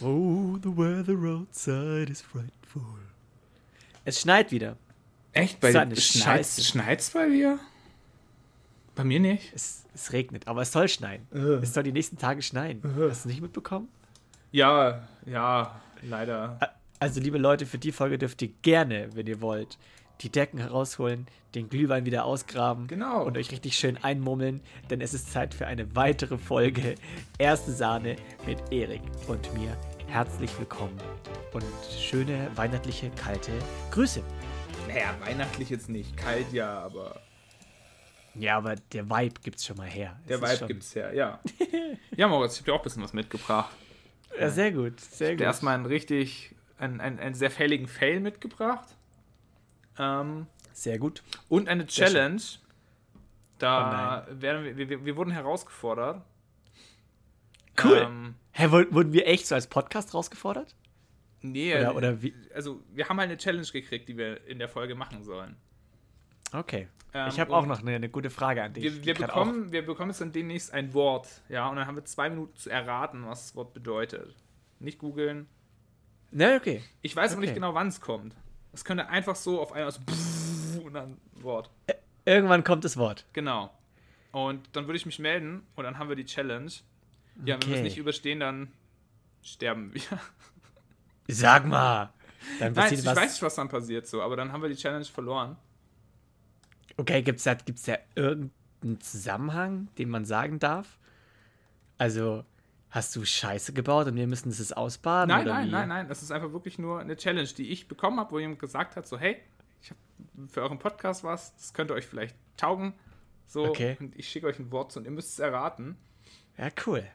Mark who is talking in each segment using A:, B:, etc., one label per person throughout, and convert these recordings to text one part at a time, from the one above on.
A: Oh, the weather outside is frightful. Es schneit wieder.
B: Echt? Bei dir schneit's,
A: Scheiße.
B: schneit's bei dir? Bei mir nicht.
A: Es, es regnet, aber es soll schneien.
B: Äh.
A: Es soll die nächsten Tage schneien. Hast du nicht mitbekommen?
B: Ja, ja, leider.
A: Also, liebe Leute, für die Folge dürft ihr gerne, wenn ihr wollt, die Decken herausholen, den Glühwein wieder ausgraben
B: Genau.
A: und euch richtig schön einmummeln, denn es ist Zeit für eine weitere Folge Erste Sahne mit Erik und mir. Herzlich willkommen und schöne weihnachtliche kalte Grüße.
B: Naja, weihnachtlich jetzt nicht. Kalt ja, aber
A: Ja, aber der Vibe gibt's schon mal her.
B: der
A: Es
B: Vibe
A: schon-
B: gibt's ja, ja. ja, Moritz, ich hab dir auch ein bisschen was mitgebracht.
A: Ja, sehr gut, sehr
B: Ich
A: gut.
B: erstmal einen richtig, einen, einen, einen sehr fälligen Fail mitgebracht. Ähm,
A: Sehr gut.
B: und eine. Challenge. Da werden wir, wir, wir wurden herausgefordert.
A: Cool.
B: Ähm,
A: Hä, wurden wir echt so als Podcast rausgefordert?
B: nee,
A: Oder, oder wie?
B: also wir haben halt eine Challenge gekriegt, die wir in der Folge machen sollen.
A: Okay.
B: Ähm,
A: ich habe auch noch eine, eine gute Frage an dich.
B: Wir, wir, bekommen, wir bekommen jetzt dann demnächst ein Wort, ja, und dann haben wir zwei Minuten zu erraten, was das Wort bedeutet. Nicht googeln.
A: Auch. Ne, okay.
B: Ich weiß aber nicht
A: Okay.
B: genau, wann es kommt. Es könnte einfach so auf einmal so und dann Wort.
A: Irgendwann kommt das Wort.
B: Genau. Und dann würde ich mich melden und dann haben wir die Challenge. Ja, wenn wir es
A: Okay.
B: nicht überstehen, dann sterben wir.
A: Sag mal. Dann
B: Nein,
A: passiert
B: ich
A: was.
B: weiß nicht, was dann passiert so, aber dann haben wir die Challenge verloren.
A: Okay, gibt's da, gibt's da irgendeinen Zusammenhang, den man sagen darf? Also, hast du Scheiße gebaut und wir müssen das jetzt ausbaden?
B: Nein,
A: oder
B: nein, nein, nein. Das ist einfach wirklich nur eine Challenge, die ich bekommen habe, wo jemand gesagt hat: so, hey, ich habe für euren Podcast was, das könnte euch vielleicht taugen. So,
A: Okay.
B: und ich schicke euch ein Wort zu und ihr müsst es erraten.
A: Ja, cool.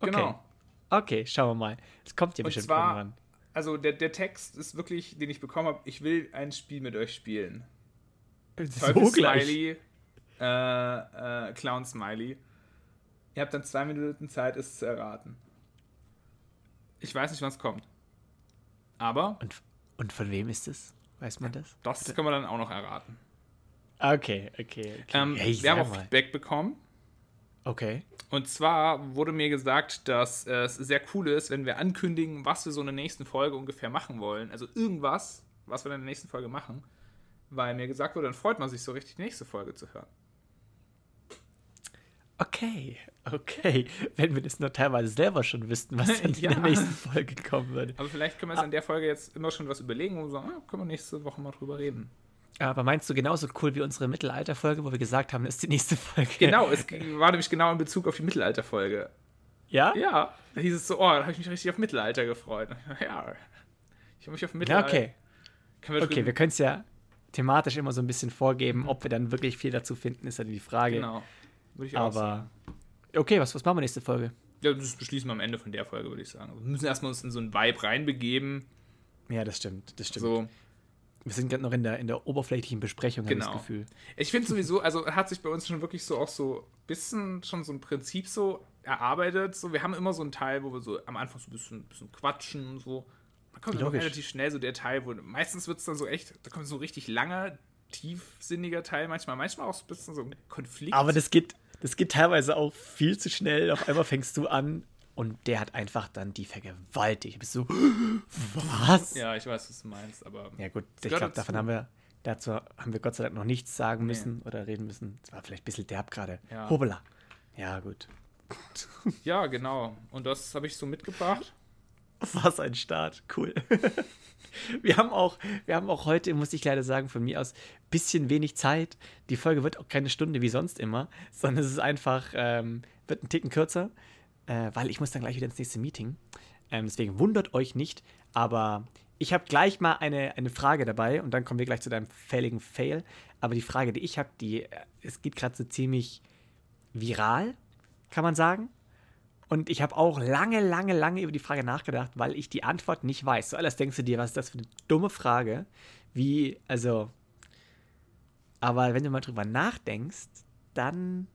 A: Okay.
B: Genau.
A: Okay, schauen wir mal. Es kommt ja bestimmt
B: zwar-
A: irgendwann.
B: Also der, der Text ist wirklich, den ich bekommen habe, ich will ein Spiel mit euch spielen.
A: So gleich.
B: Smiley, äh, äh, Clown Smiley. Ihr habt dann zwei Minuten Zeit, es zu erraten. Ich weiß nicht, wann es kommt. Aber
A: Und, und von wem ist es? Weiß man das?
B: das können wir dann auch noch erraten.
A: Okay, okay, okay.
B: Ähm,
A: Hey,
B: wir haben auch
A: mal.
B: Feedback bekommen.
A: Okay.
B: Und zwar wurde mir gesagt, dass es sehr cool ist, wenn wir ankündigen, was wir so in der nächsten Folge ungefähr machen wollen. Also irgendwas, was wir in der nächsten Folge machen. Weil mir gesagt wurde, dann freut man sich so richtig, die nächste Folge zu hören.
A: Okay, okay. Wenn wir das nur teilweise selber schon wüssten, was dann
B: Ja.
A: in der nächsten Folge kommen würde.
B: Aber vielleicht können wir uns an der Folge jetzt immer schon was überlegen und sagen, ah, können wir nächste Woche mal drüber reden.
A: Aber meinst du genauso cool wie unsere Mittelalter-Folge, wo wir gesagt haben, das ist die nächste Folge?
B: Genau, es war nämlich genau in Bezug auf die Mittelalterfolge.
A: Ja?
B: Ja, da hieß es so, oh, da habe ich mich richtig auf Mittelalter gefreut. Ja, ich habe mich auf
A: Ja,
B: Mittelalter.
A: okay.
B: Können wir
A: Okay, wir können es ja thematisch immer so ein bisschen vorgeben. Ob wir dann wirklich viel dazu finden, ist dann die Frage.
B: Genau. Würde ich auch sagen.
A: Aber okay, was, was machen wir nächste Folge?
B: Ja, das beschließen wir am Ende von der Folge, würde ich sagen. Wir müssen erstmal uns in so einen Vibe reinbegeben.
A: Ja, das stimmt, das stimmt.
B: So.
A: Wir sind gerade noch in der, in der oberflächlichen Besprechung, habe ich
B: Genau.
A: das Gefühl.
B: Ich finde sowieso, also hat sich bei uns schon wirklich so auch so ein bisschen schon so ein Prinzip so erarbeitet. So, wir haben immer so einen Teil, wo wir so am Anfang so ein bisschen, bisschen quatschen und so. Da kommt dann relativ schnell so der Teil, wo meistens wird es dann so echt, da kommt so richtig langer, tiefsinniger Teil manchmal, manchmal auch so ein bisschen so ein Konflikt.
A: Aber das geht, das geht teilweise auch viel zu schnell. Auf einmal fängst du an und der hat einfach dann die vergewaltigt. Du bist so, was?
B: ja, ich weiß, was du meinst, aber
A: Ja gut, ich glaube, davon haben wir, dazu haben wir Gott sei Dank noch nichts sagen müssen oder reden müssen. Das war vielleicht ein bisschen derb gerade.
B: Ja.
A: Hobela. Ja, gut.
B: ja, genau. Und das habe ich so mitgebracht.
A: Was ein Start. Cool. wir haben auch, wir haben auch heute, muss ich leider sagen, von mir aus ein bisschen wenig Zeit. Die Folge wird auch keine Stunde wie sonst immer, sondern es ist einfach, ähm, wird ein Ticken kürzer, äh, weil ich muss dann gleich wieder ins nächste Meeting. Ähm, deswegen wundert euch nicht, aber ich habe gleich mal eine, eine Frage dabei und dann kommen wir gleich zu deinem fälligen Fail. Aber die Frage, die ich habe, die, äh, es geht gerade so ziemlich viral, kann man sagen. Und ich habe auch lange, lange, lange über die Frage nachgedacht, weil ich die Antwort nicht weiß. Zuallererst denkst du dir, was ist das für eine dumme Frage? Wie, also. Aber wenn du mal drüber nachdenkst, dann.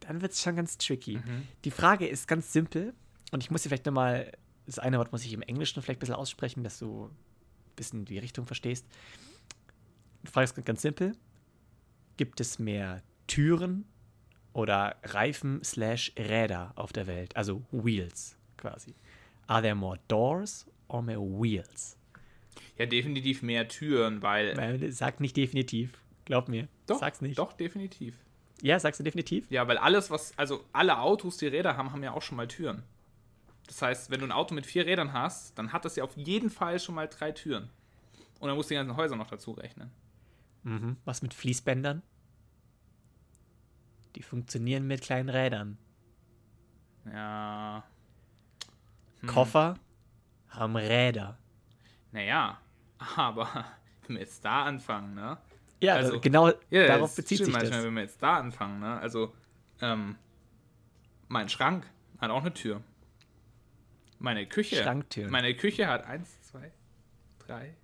A: Dann wird es schon ganz tricky. Die Frage ist ganz simpel. Und ich muss dir vielleicht nochmal. Das eine Wort muss ich im Englischen vielleicht ein bisschen aussprechen, dass du ein bisschen die Richtung verstehst. Die Frage ist ganz simpel. Gibt es mehr Türen oder Reifen slash Räder auf der Welt? Also Wheels quasi. Are there more doors or more wheels?
B: Ja, definitiv mehr Türen, weil.
A: Weil, Sag nicht definitiv. Glaub mir.
B: doch,
A: Sag's nicht.
B: Doch, definitiv.
A: Ja, sagst du definitiv?
B: Ja, weil alles, was. Also alle Autos, die Räder haben, haben ja auch schon mal Türen. Das heißt, wenn du ein Auto mit vier Rädern hast, dann hat das ja auf jeden Fall schon mal drei Türen. Und dann musst du die ganzen Häuser noch dazu rechnen.
A: Mhm. Was mit Fließbändern? Die funktionieren mit kleinen Rädern.
B: Ja.
A: Koffer haben Räder.
B: Naja, aber wenn wir jetzt da anfangen, ne?
A: Ja,
B: Also-
A: genau
B: Ja,
A: darauf bezieht sich
B: manchmal,
A: das.
B: wenn wir jetzt da anfangen, ne? Also, ähm, mein Schrank hat auch eine Tür. Meine Küche.
A: Schranktüren.
B: Meine Küche hat eins, zwei, drei,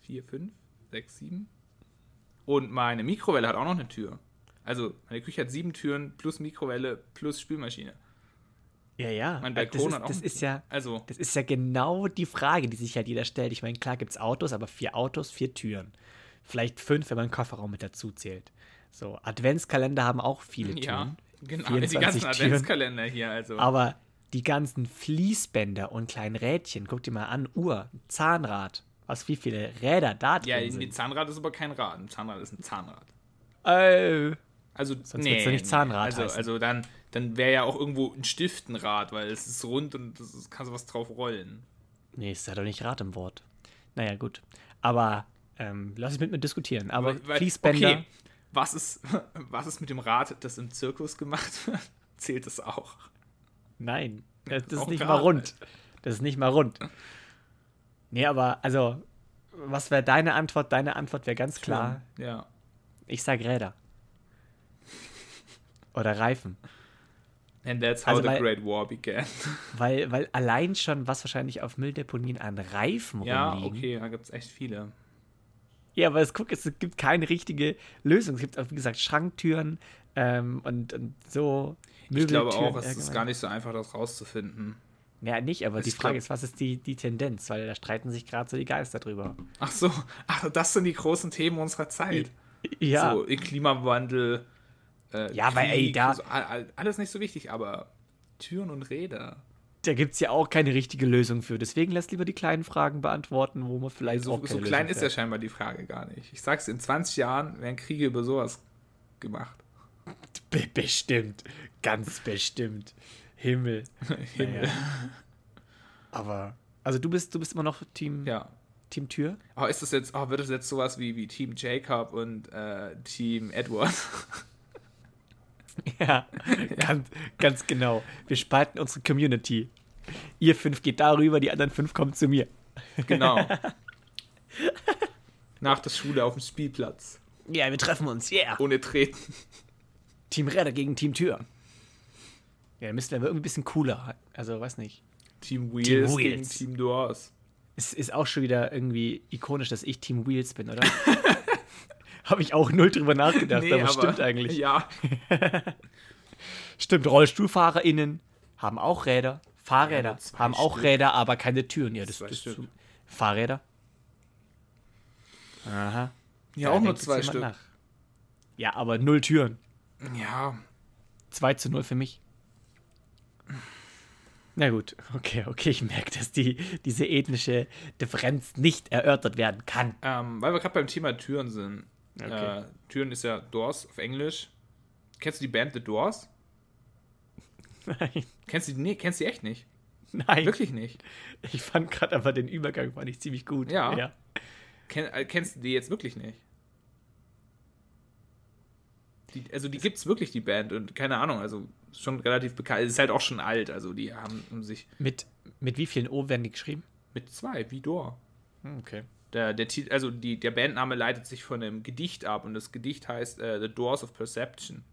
B: vier, fünf, sechs, sieben. Und meine Mikrowelle hat auch noch eine Tür. Also, meine Küche hat sieben Türen plus Mikrowelle plus Spülmaschine.
A: Ja, ja.
B: Mein Balkon
A: das
B: hat auch
A: ist, das ist ja,
B: Also,
A: das ist ja genau die Frage, die sich halt jeder stellt. Ich meine, klar gibt es Autos, aber vier Autos, vier Türen. Vielleicht fünf, wenn man den Kofferraum mit dazu zählt. So, Adventskalender haben auch viele
B: ja,
A: Türen.
B: genau.
A: 24
B: Die ganzen
A: Türen.
B: Adventskalender hier, also.
A: Aber die ganzen Fließbänder und kleinen Rädchen, guck dir mal an, Uhr, Zahnrad, was wie viele Räder da drin
B: ja, die
A: sind.
B: Zahnrad ist aber kein Rad. Ein Zahnrad ist ein Zahnrad.
A: Äh,
B: Also,
A: Sonst wird's ja nicht Zahnrad
B: Also,
A: heißen.
B: also dann, dann wäre ja auch irgendwo ein Stift ein Rad, weil es ist rund und das kannst du was drauf rollen.
A: nee, ist ja doch nicht Rad im Wort. Naja, gut. Aber ähm, lass es mit mir diskutieren. Aber Fließbänder,
B: Okay, was ist, was ist mit dem Rad, das im Zirkus gemacht wird? Zählt das auch?
A: nein, das, das ist nicht
B: Rad,
A: mal rund. Das ist nicht mal rund. Nee, aber also, was wäre deine Antwort? Deine Antwort wäre ganz klar,
B: Ja.
A: ich sag Räder. Oder Reifen.
B: And that's how
A: Also,
B: the
A: weil-
B: Great War began.
A: Weil, weil allein schon, was wahrscheinlich auf Mülldeponien an Reifen
B: ja,
A: rumliegen.
B: okay, da gibt es echt viele.
A: Ja, aber es, guck, es gibt keine richtige Lösung. Es gibt auch, wie gesagt, Schranktüren ähm, und, und so.
B: Ich glaube auch, es ist gar nicht so einfach, das rauszufinden.
A: Ja, nicht, aber
B: Ich
A: die Frage
B: glaub-
A: ist, was ist die, die Tendenz? Weil da streiten sich gerade so die Geister drüber.
B: Ach so, ach, das sind die großen Themen unserer Zeit.
A: Ja,
B: So, Klimawandel. Äh,
A: Ja, weil, ey, da-
B: so, all- all- alles nicht so wichtig, aber Türen und Räder.
A: da gibt es ja auch keine richtige Lösung für. Deswegen lässt lieber die kleinen Fragen beantworten, wo man vielleicht
B: So,
A: auch
B: so
A: keine
B: klein
A: Lösung
B: ist ja scheinbar die Frage gar nicht. Ich sag's, in 20 Jahren werden Kriege über sowas gemacht.
A: Be bestimmt. Ganz bestimmt. Himmel.
B: Himmel.
A: Naja. Aber, also du bist, du bist immer noch Team,
B: Ja.
A: Team Tür?
B: Aber ist das jetzt, oh, wird das jetzt sowas wie, wie Team Jacob und äh, Team Edward?
A: Ja, ganz, ganz genau. Wir spalten unsere Community. Ihr fünf geht darüber, die anderen fünf kommen zu mir.
B: genau. Nach der Schule auf dem Spielplatz.
A: Ja, wir treffen uns, yeah.
B: Ohne Treten.
A: Team Räder gegen Team Tür. Ja, dann müssten wir aber irgendwie ein bisschen cooler. Also, weiß nicht.
B: Team Wheels, gegen
A: Wheels.
B: Team Doors.
A: Es ist auch schon wieder irgendwie ikonisch, dass ich Team Wheels bin, oder? Habe ich auch null drüber nachgedacht, aber, stimmt eigentlich.
B: Ja,
A: Stimmt, RollstuhlfahrerInnen haben auch Räder. Fahrräder
B: Ja,
A: haben auch
B: Stück.
A: Räder, aber keine Türen. Ja, das,
B: Zwei
A: das so- Fahrräder? Aha.
B: ja,
A: Da
B: auch nur zwei Stück.
A: nach. Ja, aber null Türen.
B: Ja,
A: 2 zu 0 für mich. Na gut, okay, okay, ich merke, dass die, diese ethnische Differenz nicht erörtert werden kann.
B: ähm, weil wir gerade beim Thema Türen sind.
A: Okay.
B: Äh, Türen ist ja Doors auf Englisch. Kennst du die Band The Doors?
A: Nein,
B: Kennst du die? Nee, kennst du die echt nicht?
A: nein.
B: Wirklich nicht.
A: Ich fand gerade aber den Übergang fand ich ziemlich gut.
B: Ja. Kenn, äh, kennst du die jetzt wirklich nicht? Die, also die gibt's wirklich, die Band, und keine Ahnung, also schon relativ bekannt. Ist halt auch schon alt, also die haben um sich
A: Mit, mit wie vielen O werden die geschrieben?
B: mit zwei, wie Door.
A: Hm, Okay.
B: Der, der, also die, der Bandname leitet sich von einem Gedicht ab und das Gedicht heißt äh, The Doors of Perception.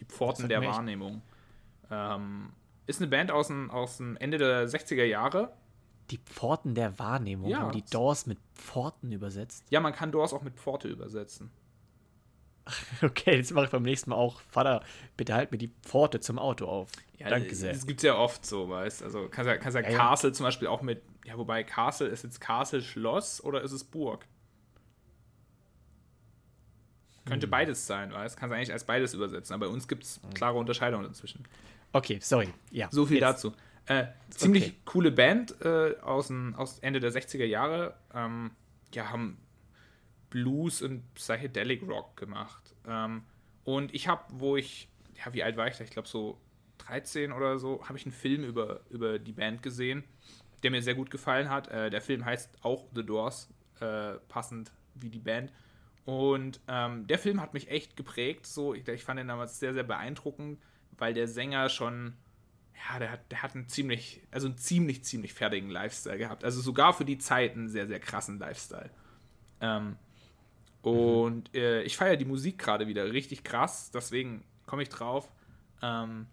B: Die Pforten der Wahrnehmung. Ähm, ist eine Band aus dem, aus dem Ende der 60er Jahre.
A: Die Pforten der Wahrnehmung.
B: Ja.
A: Haben die Doors mit Pforten übersetzt?
B: Ja, man kann Doors auch mit Pforte übersetzen.
A: Okay, jetzt mache ich beim nächsten Mal auch. Vater, bitte halt mir die Pforte zum Auto auf. Danke sehr.
B: Das gibt es ja oft so, weißt Also kannst ja, kannst ja,
A: Ja, ja.
B: Castle zum Beispiel auch mit, ja, wobei Castle ist jetzt Castle Schloss oder ist es Burg?
A: Hm.
B: Könnte beides sein, weißt Kannst eigentlich als beides übersetzen, aber bei uns gibt es klare Unterscheidungen dazwischen.
A: Okay, sorry. Ja.
B: So viel
A: jetzt.
B: dazu. Äh, ziemlich okay. coole Band äh, aus, aus Ende der 60er Jahre. Ähm, ja, haben Blues und Psychedelic Rock gemacht. Ähm, und ich habe, wo ich, ja, wie alt war ich da? Ich glaube so 13 oder so, habe ich einen Film über, über die Band gesehen, der mir sehr gut gefallen hat. Äh, der Film heißt auch The Doors, äh, passend wie die Band. Und ähm, der Film hat mich echt geprägt. So, ich, ich fand ihn damals sehr, sehr beeindruckend, weil der Sänger schon, ja, der hat, der hat einen ziemlich, also einen ziemlich, ziemlich fertigen Lifestyle gehabt. Also sogar für die Zeit einen sehr, sehr krassen Lifestyle. Ähm, und mhm. äh, ich feiere die Musik gerade wieder richtig krass, deswegen komme ich drauf. Ähm,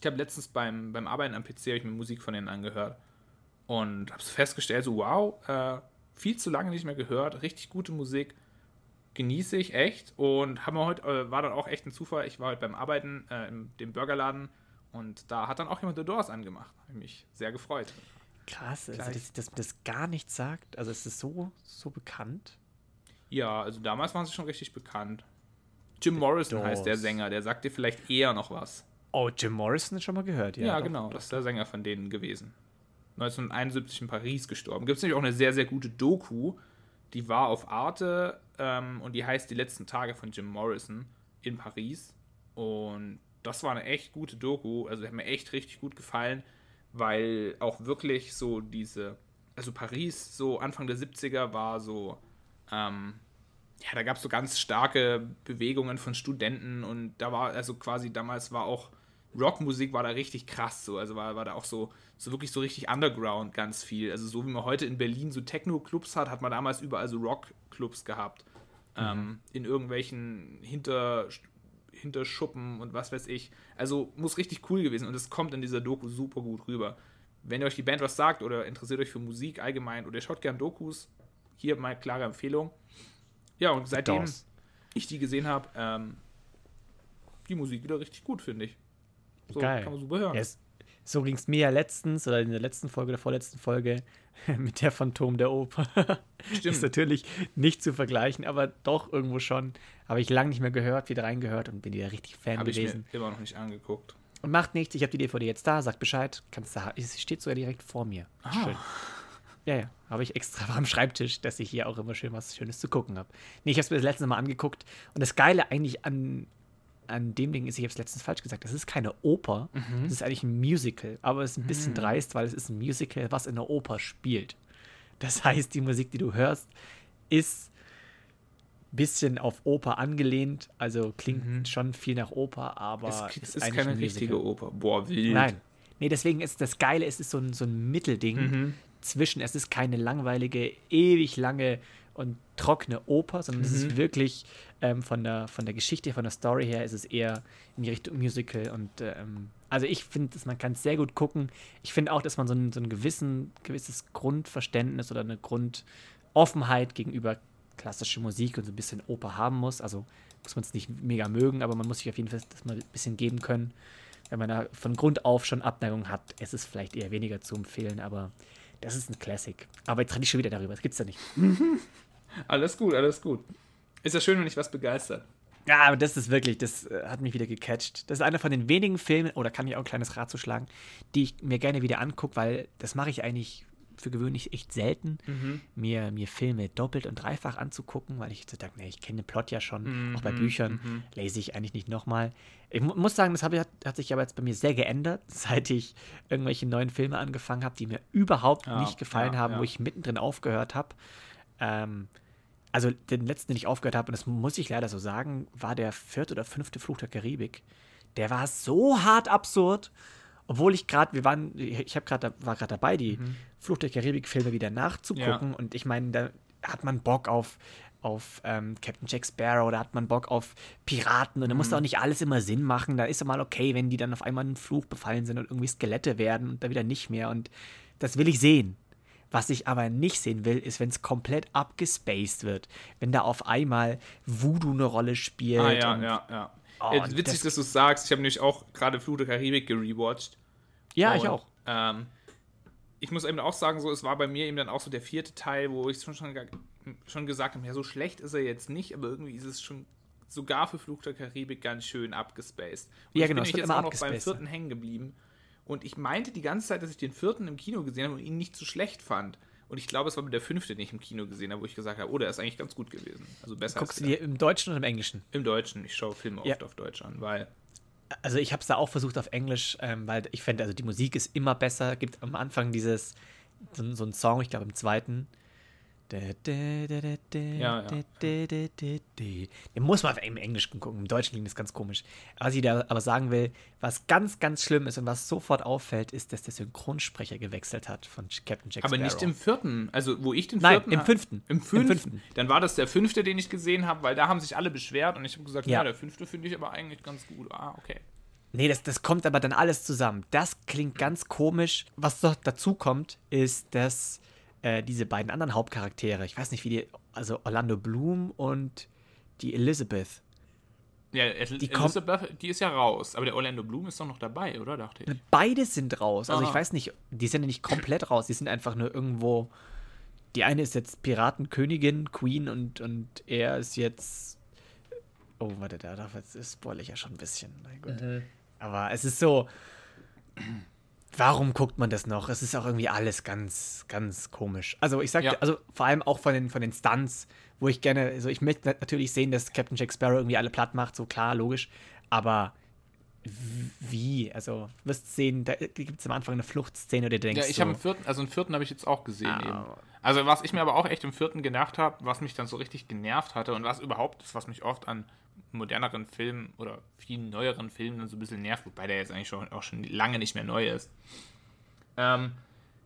B: ich habe letztens beim, beim Arbeiten am PC ich mir Musik von denen angehört und habe so festgestellt, so wow, äh, viel zu lange nicht mehr gehört, richtig gute Musik, genieße ich echt und haben heute äh, war dann auch echt ein Zufall. Ich war heute beim Arbeiten äh, in dem Burgerladen und da hat dann auch jemand The Doors angemacht. Habe mich sehr gefreut.
A: Krass, also dass, dass das gar nichts sagt. Also ist es so so bekannt?
B: Ja, also damals waren sie schon richtig bekannt. Jim The Morrison Doors. heißt der Sänger, der sagt dir vielleicht eher noch was.
A: Oh, Jim Morrison schon mal gehört,
B: ja. Ja, doch, genau, doch. das ist der Sänger von denen gewesen. 1971 in Paris gestorben. Gibt es nämlich auch eine sehr, sehr gute Doku, die war auf Arte ähm, und die heißt Die letzten Tage von Jim Morrison in Paris. Und das war eine echt gute Doku, also hat mir echt richtig gut gefallen, weil auch wirklich so diese, also Paris so Anfang der 70er war so, ähm, ja, da gab es so ganz starke Bewegungen von Studenten und da war, also quasi damals war auch Rockmusik war da richtig krass so, also war, war da auch so, so wirklich so richtig Underground ganz viel. Also so wie man heute in Berlin so Techno-Clubs hat, hat man damals überall so Rock-Clubs gehabt. Mhm. Ähm, in irgendwelchen Hinter, Hinterschuppen und was weiß ich. Also muss richtig cool gewesen und es kommt in dieser Doku super gut rüber. Wenn ihr euch die Band was sagt oder interessiert euch für Musik allgemein oder ihr schaut gern Dokus, hier mal klare Empfehlung. Ja, und seitdem ich die gesehen habe, ähm, die Musik wieder richtig gut, finde ich.
A: So Geil. kann man super hören. Yes. So ging es mir ja letztens oder in der letzten Folge, der vorletzten Folge mit der Phantom der Oper. Stimmt. Ist natürlich nicht zu vergleichen, aber doch irgendwo schon. Habe ich lange nicht mehr gehört, wieder reingehört und bin wieder richtig Fan
B: hab gewesen. Habe ich mir immer noch nicht angeguckt.
A: Und macht nichts, ich habe die DVD jetzt da, sagt Bescheid, kannst du, es steht sogar direkt vor mir. Ah. Schön. Ja, ja, habe ich extra am Schreibtisch, dass ich hier auch immer schön was Schönes zu gucken habe. Nee, ich habe es mir das letzte Mal angeguckt und das Geile eigentlich an, an dem Ding ist, ich habe es letztens falsch gesagt, das ist keine Oper, mhm. das ist eigentlich ein Musical, aber es ist ein bisschen mhm. dreist, weil es ist ein Musical, was in der Oper spielt. Das heißt, die Musik, die du hörst, ist ein bisschen auf Oper angelehnt, also klingt mhm. schon viel nach Oper, aber
B: es, es ist, keine richtige Oper. Boah, wild.
A: Nein. Nee, deswegen ist das Geile, es ist so ein, so ein Mittelding mhm. Zwischen, es ist keine langweilige, ewig lange und trockene Oper, sondern mhm. es ist mhm. wirklich ähm, von, der, von der Geschichte, von der Story her, ist es eher in die Richtung Musical. Und ähm, also ich finde, man kann es sehr gut gucken. Ich finde auch, dass man so ein, so ein gewissen, gewisses Grundverständnis oder eine Grundoffenheit gegenüber klassischer Musik und so ein bisschen Oper haben muss. Also muss man es nicht mega mögen, aber man muss sich auf jeden Fall das mal ein bisschen geben können. Wenn man da von Grund auf schon Abneigung hat, ist es vielleicht eher weniger zu empfehlen, aber das ist ein Classic. Aber jetzt rede ich schon wieder darüber, das gibt's ja nicht.
B: Alles gut, alles gut. Ist ja schön, wenn ich was begeistert.
A: Ja, aber das ist wirklich, das äh, hat mich wieder gecatcht. Das ist einer von den wenigen Filmen, oder kann ich auch ein kleines Rad zuschlagen, die ich mir gerne wieder angucke, weil das mache ich eigentlich für gewöhnlich echt selten, mhm. mir, mir Filme doppelt und dreifach anzugucken, weil ich so denke, nee, ich kenne den Plot ja schon, mhm. auch bei Büchern mhm. lese ich eigentlich nicht nochmal. Ich mu muss sagen, das hat, hat sich aber jetzt bei mir sehr geändert, seit ich irgendwelche neuen Filme angefangen habe, die mir überhaupt ja, nicht gefallen ja, haben, ja. wo ich mittendrin aufgehört habe. Ähm, also den letzten, den ich aufgehört habe, und das muss ich leider so sagen, war der vierte oder fünfte Fluch der Karibik. Der war so hart absurd, obwohl ich gerade, wir waren, ich habe gerade, war gerade dabei, die mhm. Fluch der Karibik-Filme wieder nachzugucken. Ja. Und ich meine, da hat man Bock auf, auf ähm, Captain Jack Sparrow, da hat man Bock auf Piraten und da mhm. muss auch nicht alles immer Sinn machen. Da ist es mal okay, wenn die dann auf einmal einen Fluch befallen sind und irgendwie Skelette werden und da wieder nicht mehr. Und das will ich sehen. Was ich aber nicht sehen will, ist, wenn es komplett abgespaced wird. Wenn da auf einmal Voodoo eine Rolle spielt. Ah,
B: ja, ja, ja. Oh, äh, witzig, das dass du es sagst. Ich habe nämlich auch gerade Fluch der Karibik gerewatcht.
A: Ja, und, ich auch.
B: Ähm, ich muss eben auch sagen, so, es war bei mir eben dann auch so der vierte Teil, wo ich schon, schon, schon gesagt habe, ja, so schlecht ist er jetzt nicht, aber irgendwie ist es schon sogar für Fluch der Karibik ganz schön abgespaced. Und
A: ja, genau.
B: Ich bin ich jetzt auch noch beim vierten hängen geblieben. Und ich meinte die ganze Zeit, dass ich den vierten im Kino gesehen habe und ihn nicht so schlecht fand. Und ich glaube, es war der fünfte, den ich im Kino gesehen habe, wo ich gesagt habe, oh, der ist eigentlich ganz gut gewesen. Also besser
A: Guckst du dir im Deutschen oder im Englischen?
B: im Deutschen. Ich schaue Filme
A: Ja.
B: oft auf Deutsch an, weil
A: Also ich habe es da auch versucht auf Englisch, ähm, weil ich finde, also die Musik ist immer besser. Gibt am Anfang dieses, so, so einen Song, ich glaube im zweiten. Ja,
B: ja.
A: Den muss man im Englischen gucken, im Deutschen klingt das ganz komisch. Was ich da aber sagen will, was ganz, ganz schlimm ist und was sofort auffällt, ist, dass der Synchronsprecher gewechselt hat von Captain Jack
B: Aber nicht im vierten. Also, wo ich den
A: Nein,
B: vierten.
A: im
B: ha-
A: fünften.
B: Im
A: Im
B: fünften. Dann war das der fünfte, den ich gesehen habe, weil da haben sich alle beschwert und ich habe gesagt, ja.
A: Ja.
B: der fünfte finde ich aber eigentlich ganz gut. Ah, okay.
A: Nee, das, das kommt aber dann alles zusammen. Das klingt ganz komisch. Was doch dazu kommt, ist, dass äh, diese beiden anderen Hauptcharaktere, ich weiß nicht, wie die, also Orlando Bloom und die Elizabeth,
B: Ja, El
A: Die
B: Elizabeth, die ist ja raus. Aber der Orlando Bloom ist doch noch dabei, oder? Dachte ich.
A: beide sind raus. Also ich
B: Aha.
A: weiß nicht, die sind ja nicht komplett raus, die sind einfach nur irgendwo. Die eine ist jetzt Piratenkönigin, Queen und, und er ist jetzt. Oh, warte, da, da das spoil ich ja schon ein bisschen. Gott. Aber es ist so. Warum guckt man das noch? Es ist auch irgendwie alles ganz, ganz komisch. Also ich sagte,
B: Ja.
A: also vor allem auch von den, von den Stunts, wo ich gerne, also ich möchte natürlich sehen, dass Captain Jack Sparrow irgendwie alle platt macht, so klar, logisch. Aber wie? Also wirst sehen, da gibt es am Anfang eine Fluchtszene, oder du denkst
B: Ja, ich
A: so,
B: habe im vierten, also im vierten habe ich jetzt auch gesehen
A: Ah.
B: eben. Also was ich mir aber auch echt im vierten gedacht habe, was mich dann so richtig genervt hatte und was überhaupt ist, was mich oft an moderneren Filmen oder vielen neueren Filmen dann so ein bisschen nervt, wobei der jetzt eigentlich schon, auch schon lange nicht mehr neu ist, ähm,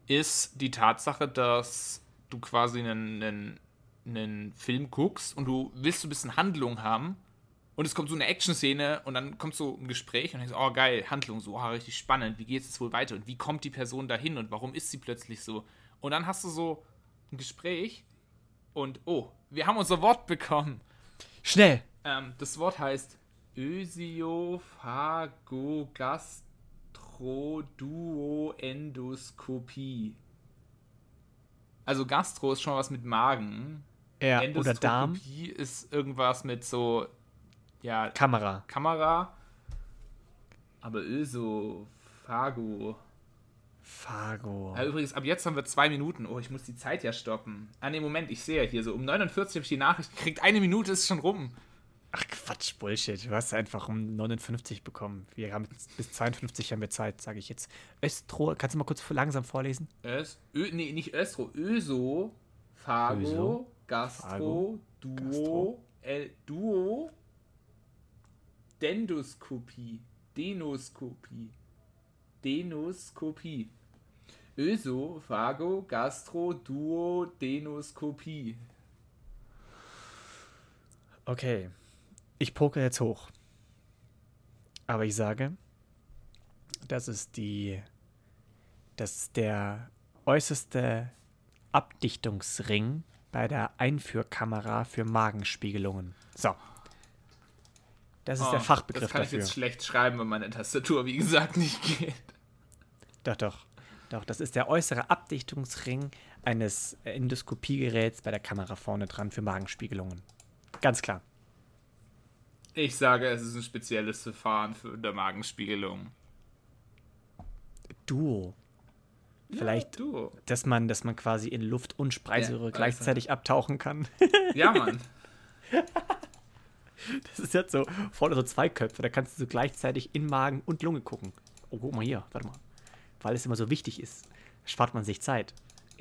B: ist die Tatsache, dass du quasi einen, einen, einen Film guckst und du willst so ein bisschen Handlung haben und es kommt so eine Action-Szene und dann kommt so ein Gespräch und denkst, oh geil, Handlung, so oh, richtig spannend, wie geht es jetzt wohl weiter und wie kommt die Person dahin und warum ist sie plötzlich so? Und dann hast du so ein Gespräch und oh, wir haben unser Wort bekommen.
A: schnell!
B: Ähm, das Wort heißt Ösiophagogastroduoendoskopie. Also Gastro ist schon was mit Magen.
A: Ja, oder Darm,
B: Endoskopie ist irgendwas mit so, ja,
A: Kamera.
B: Kamera. Aber Ösophago.
A: Fago.
B: Ja, übrigens, ab jetzt haben wir zwei Minuten. Oh, ich muss die Zeit ja stoppen. Ah, ne, Moment, ich sehe ja hier so. Um 49 habe ich die Nachricht gekriegt. Eine Minute ist schon rum.
A: Ach Quatsch, Bullshit. Du hast einfach um 59 bekommen. Wir haben bis 52 haben wir Zeit, sage ich jetzt. Östro, kannst du mal kurz langsam vorlesen?
B: Ös, Ö, nee, nicht Östro. Öso, Fago,
A: Öso,
B: Gastro,
A: Fago,
B: Duo,
A: Gastro.
B: El, Duo, Dendoskopie, Denoskopie, Denoskopie. Öso, Fago, Gastro, Duo, Denoskopie.
A: Okay. Ich poke jetzt hoch. Aber ich sage, das ist die. Das ist der äußerste Abdichtungsring bei der Einführkamera für Magenspiegelungen. So. Das ist der
B: Oh,
A: Fachbegriff
B: Das kann
A: dafür.
B: ich jetzt schlecht schreiben, weil meine Tastatur, wie gesagt, nicht geht.
A: Doch, doch. Doch, das ist der äußere Abdichtungsring eines Endoskopiegeräts bei der Kamera vorne dran für Magenspiegelungen. Ganz klar.
B: Ich sage, es ist ein spezielles Verfahren für der Magenspiegelung.
A: Duo. Vielleicht,
B: Ja, du.
A: dass man, dass man quasi in Luft und Speiseröhre
B: Ja,
A: gleichzeitig abtauchen kann.
B: Ja, Mann.
A: Das ist jetzt so vorne so zwei Köpfe, da kannst du so gleichzeitig in Magen und Lunge gucken. Oh, guck mal hier, warte mal. Weil es immer so wichtig ist, spart man sich Zeit.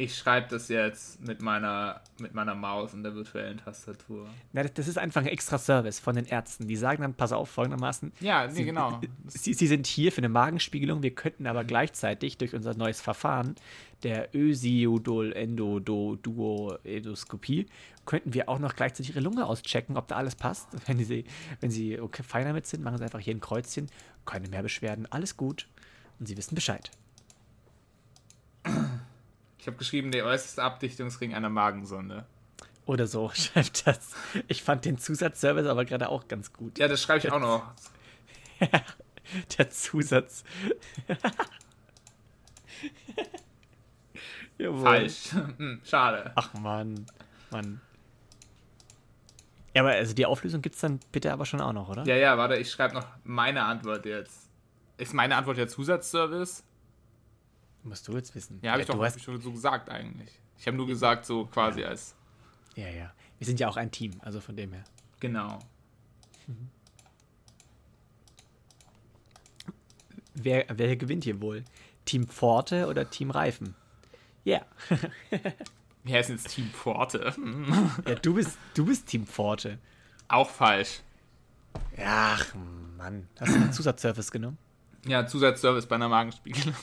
B: Ich schreibe das jetzt mit meiner, mit meiner Maus und der virtuellen Tastatur.
A: Na, das, ist einfach ein extra Service von den Ärzten. Die sagen dann, pass auf, folgendermaßen.
B: Ja, nee,
A: Sie,
B: genau.
A: Sie, Sie sind hier für eine Magenspiegelung. Wir könnten aber gleichzeitig durch unser neues Verfahren der Ösiodol Endodo Duo Endoskopie könnten wir auch noch gleichzeitig Ihre Lunge auschecken, ob da alles passt. Wenn Sie, wenn Sie okay, fein damit sind, machen Sie einfach hier ein Kreuzchen. Keine mehr Beschwerden, alles gut. Und Sie wissen Bescheid.
B: Ich habe geschrieben, der äußerste Abdichtungsring einer Magensonde.
A: Oder so schreibt das. Ich fand den Zusatzservice aber gerade auch ganz gut.
B: Ja, das schreibe ich auch noch.
A: Der Zusatz. Jawohl.
B: Falsch. Hm, Schade.
A: Ach Mann, Mann. Ja, aber also die Auflösung gibt es dann bitte aber schon auch noch, oder?
B: Ja, ja, warte, ich schreibe noch meine Antwort jetzt. Ist meine Antwort der Zusatzservice?
A: Musst du jetzt wissen.
B: Ja, habe ich
A: du
B: doch hab
A: hast,
B: ich schon so gesagt eigentlich. Ich habe nur gesagt, so quasi als.
A: Ja, ja. Wir sind ja auch ein Team, also von dem her.
B: Genau.
A: Wer, wer gewinnt hier wohl? Team Pforte oder Team Reifen? Ja.
B: Wer ist jetzt Team Pforte?
A: ja du, bist, du bist Team Pforte.
B: Auch falsch.
A: Ach, Mann. Hast du einen Zusatzservice genommen?
B: Ja, Zusatzservice bei einer Magenspiegelung.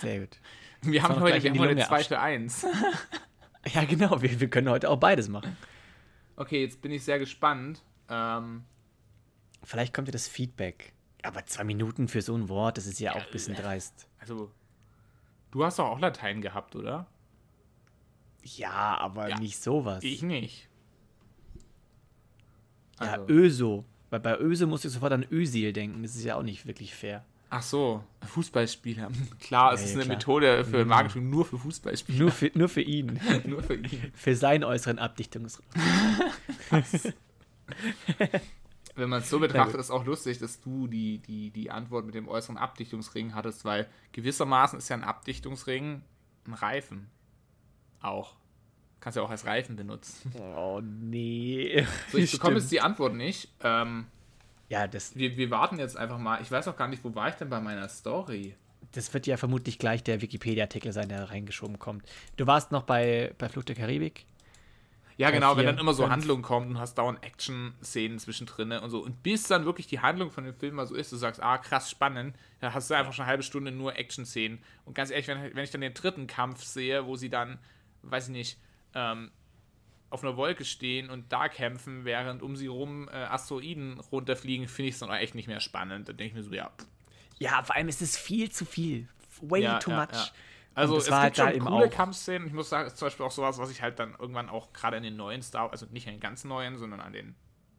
A: Sehr gut.
B: Wir
A: Soll
B: haben heute, wir haben heute
A: Lunge
B: 2
A: absch-
B: für 1.
A: Ja, genau. Wir, wir können heute auch beides machen.
B: Okay, jetzt bin ich sehr gespannt. Ähm,
A: Vielleicht kommt ja das Feedback. Aber zwei Minuten für so ein Wort, das ist ja auch ein bisschen dreist.
B: also, du hast doch auch Latein gehabt, oder?
A: Ja, aber
B: Ja.
A: nicht sowas.
B: Ich nicht.
A: ja,
B: Also-
A: Öso. Weil bei Öse muss ich sofort an Ösil denken. Das ist ja auch nicht wirklich fair.
B: Ach so, Fußballspieler. Klar, es
A: Ja,
B: ist
A: ja,
B: eine
A: klar.
B: Methode für Magenspiegelung nur für Fußballspieler.
A: Nur für, nur für ihn.
B: nur für ihn.
A: für seinen äußeren Abdichtungsraum.
B: Wenn man es so betrachtet, ist auch lustig, dass du die, die, die Antwort mit dem äußeren Abdichtungsring hattest, weil gewissermaßen ist ja ein Abdichtungsring ein Reifen. Auch. Kannst ja auch als Reifen benutzen.
A: Oh, nee.
B: So, ich bekomme jetzt die Antwort nicht. Ähm,
A: Ja, das,
B: wir, wir warten jetzt einfach mal. Ich weiß auch gar nicht, wo war ich denn bei meiner Story?
A: das wird ja vermutlich gleich der Wikipedia-Artikel sein, der reingeschoben kommt. Du warst noch bei, bei Fluch der Karibik?
B: Ja, genau, wenn dann immer so
A: fünf.
B: Handlung kommt und hast dauernd Action-Szenen zwischendrin und so. Und bis dann wirklich die Handlung von dem Film mal so ist, du sagst, ah, krass spannend, da hast du einfach schon eine halbe Stunde nur Action-Szenen. Und ganz ehrlich, wenn, wenn ich dann den dritten Kampf sehe, wo sie dann, weiß ich nicht, ähm, auf einer Wolke stehen und da kämpfen, während um sie rum äh, Asteroiden runterfliegen, finde ich es dann auch echt nicht mehr spannend. Da denke ich mir so, ja,
A: Ja, vor allem ist es viel zu viel. Way
B: Ja,
A: too
B: ja,
A: much.
B: ja. Also es
A: war
B: gibt
A: halt
B: schon coole. Kampfszenen. Ich muss sagen, ist zum Beispiel auch sowas, was ich halt dann irgendwann auch gerade in den neuen Star also nicht an den ganz neuen, sondern an den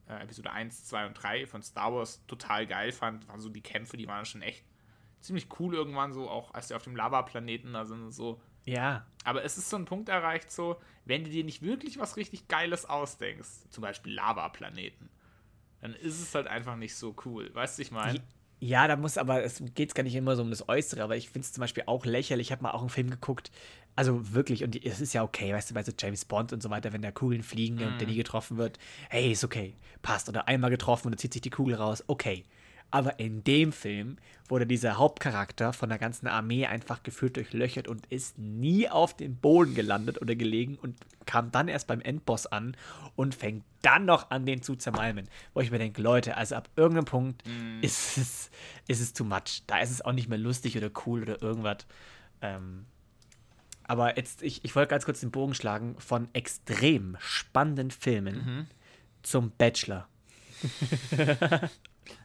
B: äh, Episode 1, 2 und 3 von Star Wars total geil fand. Waren so die Kämpfe, die waren schon echt ziemlich cool irgendwann so, auch als die auf dem Lava-Planeten da sind und so.
A: Ja.
B: Aber es ist so ein Punkt erreicht, so, wenn du dir nicht wirklich was richtig Geiles ausdenkst, zum Beispiel Lava-Planeten, dann ist es halt einfach nicht so cool. Weißt du, ich meine?
A: Ja, da muss aber, es geht gar nicht immer so um das Äußere, aber ich finde es zum Beispiel auch lächerlich. Ich habe mal auch einen Film geguckt, also wirklich, und es ist ja okay, weißt du, bei so James Bond und so weiter, wenn da Kugeln fliegen und
B: Mhm.
A: der nie getroffen wird, hey, ist okay, passt. Oder einmal getroffen und dann zieht sich die Kugel raus, okay. Aber in dem Film wurde dieser Hauptcharakter von der ganzen Armee einfach gefühlt durchlöchert und ist nie auf dem Boden gelandet oder gelegen und kam dann erst beim Endboss an und fängt dann noch an, den zu zermalmen. Wo ich mir denke, Leute, also ab irgendeinem Punkt ist, es, ist es too much. Da ist es auch nicht mehr lustig oder cool oder irgendwas. Ähm, aber jetzt, ich, ich wollte ganz kurz den Bogen schlagen von extrem spannenden Filmen zum Bachelor.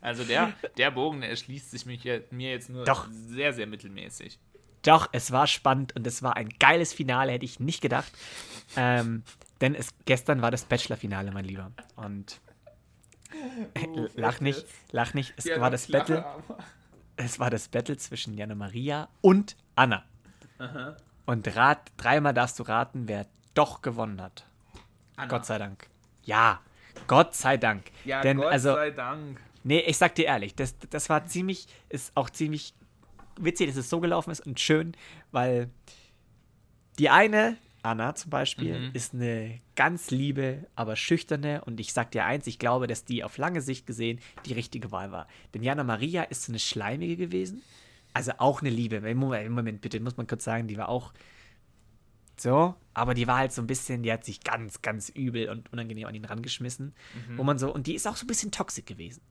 B: Also der, der Bogen, der erschließt sich mir jetzt nur
A: Doch.
B: sehr, sehr mittelmäßig.
A: Doch, es war spannend und es war ein geiles Finale, hätte ich nicht gedacht. Ähm, denn es, gestern war das Bachelor-Finale, mein Lieber. Und lach nicht, lach nicht. Es war das Battle. Es war das Battle zwischen Jana Maria und Anna. Und rat, dreimal darfst du raten, wer doch gewonnen hat. Gott sei Dank. Ja, Gott sei Dank.
B: Ja,
A: Denn,
B: Gott
A: also,
B: sei Dank.
A: Nee, ich sag dir ehrlich, das, das war ziemlich, ist auch ziemlich witzig, dass es so gelaufen ist und schön, weil die eine, Anna zum Beispiel,
B: Mhm.
A: ist eine ganz liebe, aber schüchterne und ich sag dir eins, ich glaube, dass die auf lange Sicht gesehen die richtige Wahl war. Denn Jana Maria ist so eine Schleimige gewesen, also auch eine Liebe. Moment, Moment bitte, muss man kurz sagen, die war auch so, aber die war halt so ein bisschen, die hat sich ganz, ganz übel und unangenehm an ihn rangeschmissen. Wo man so, und die ist auch so ein bisschen toxisch gewesen.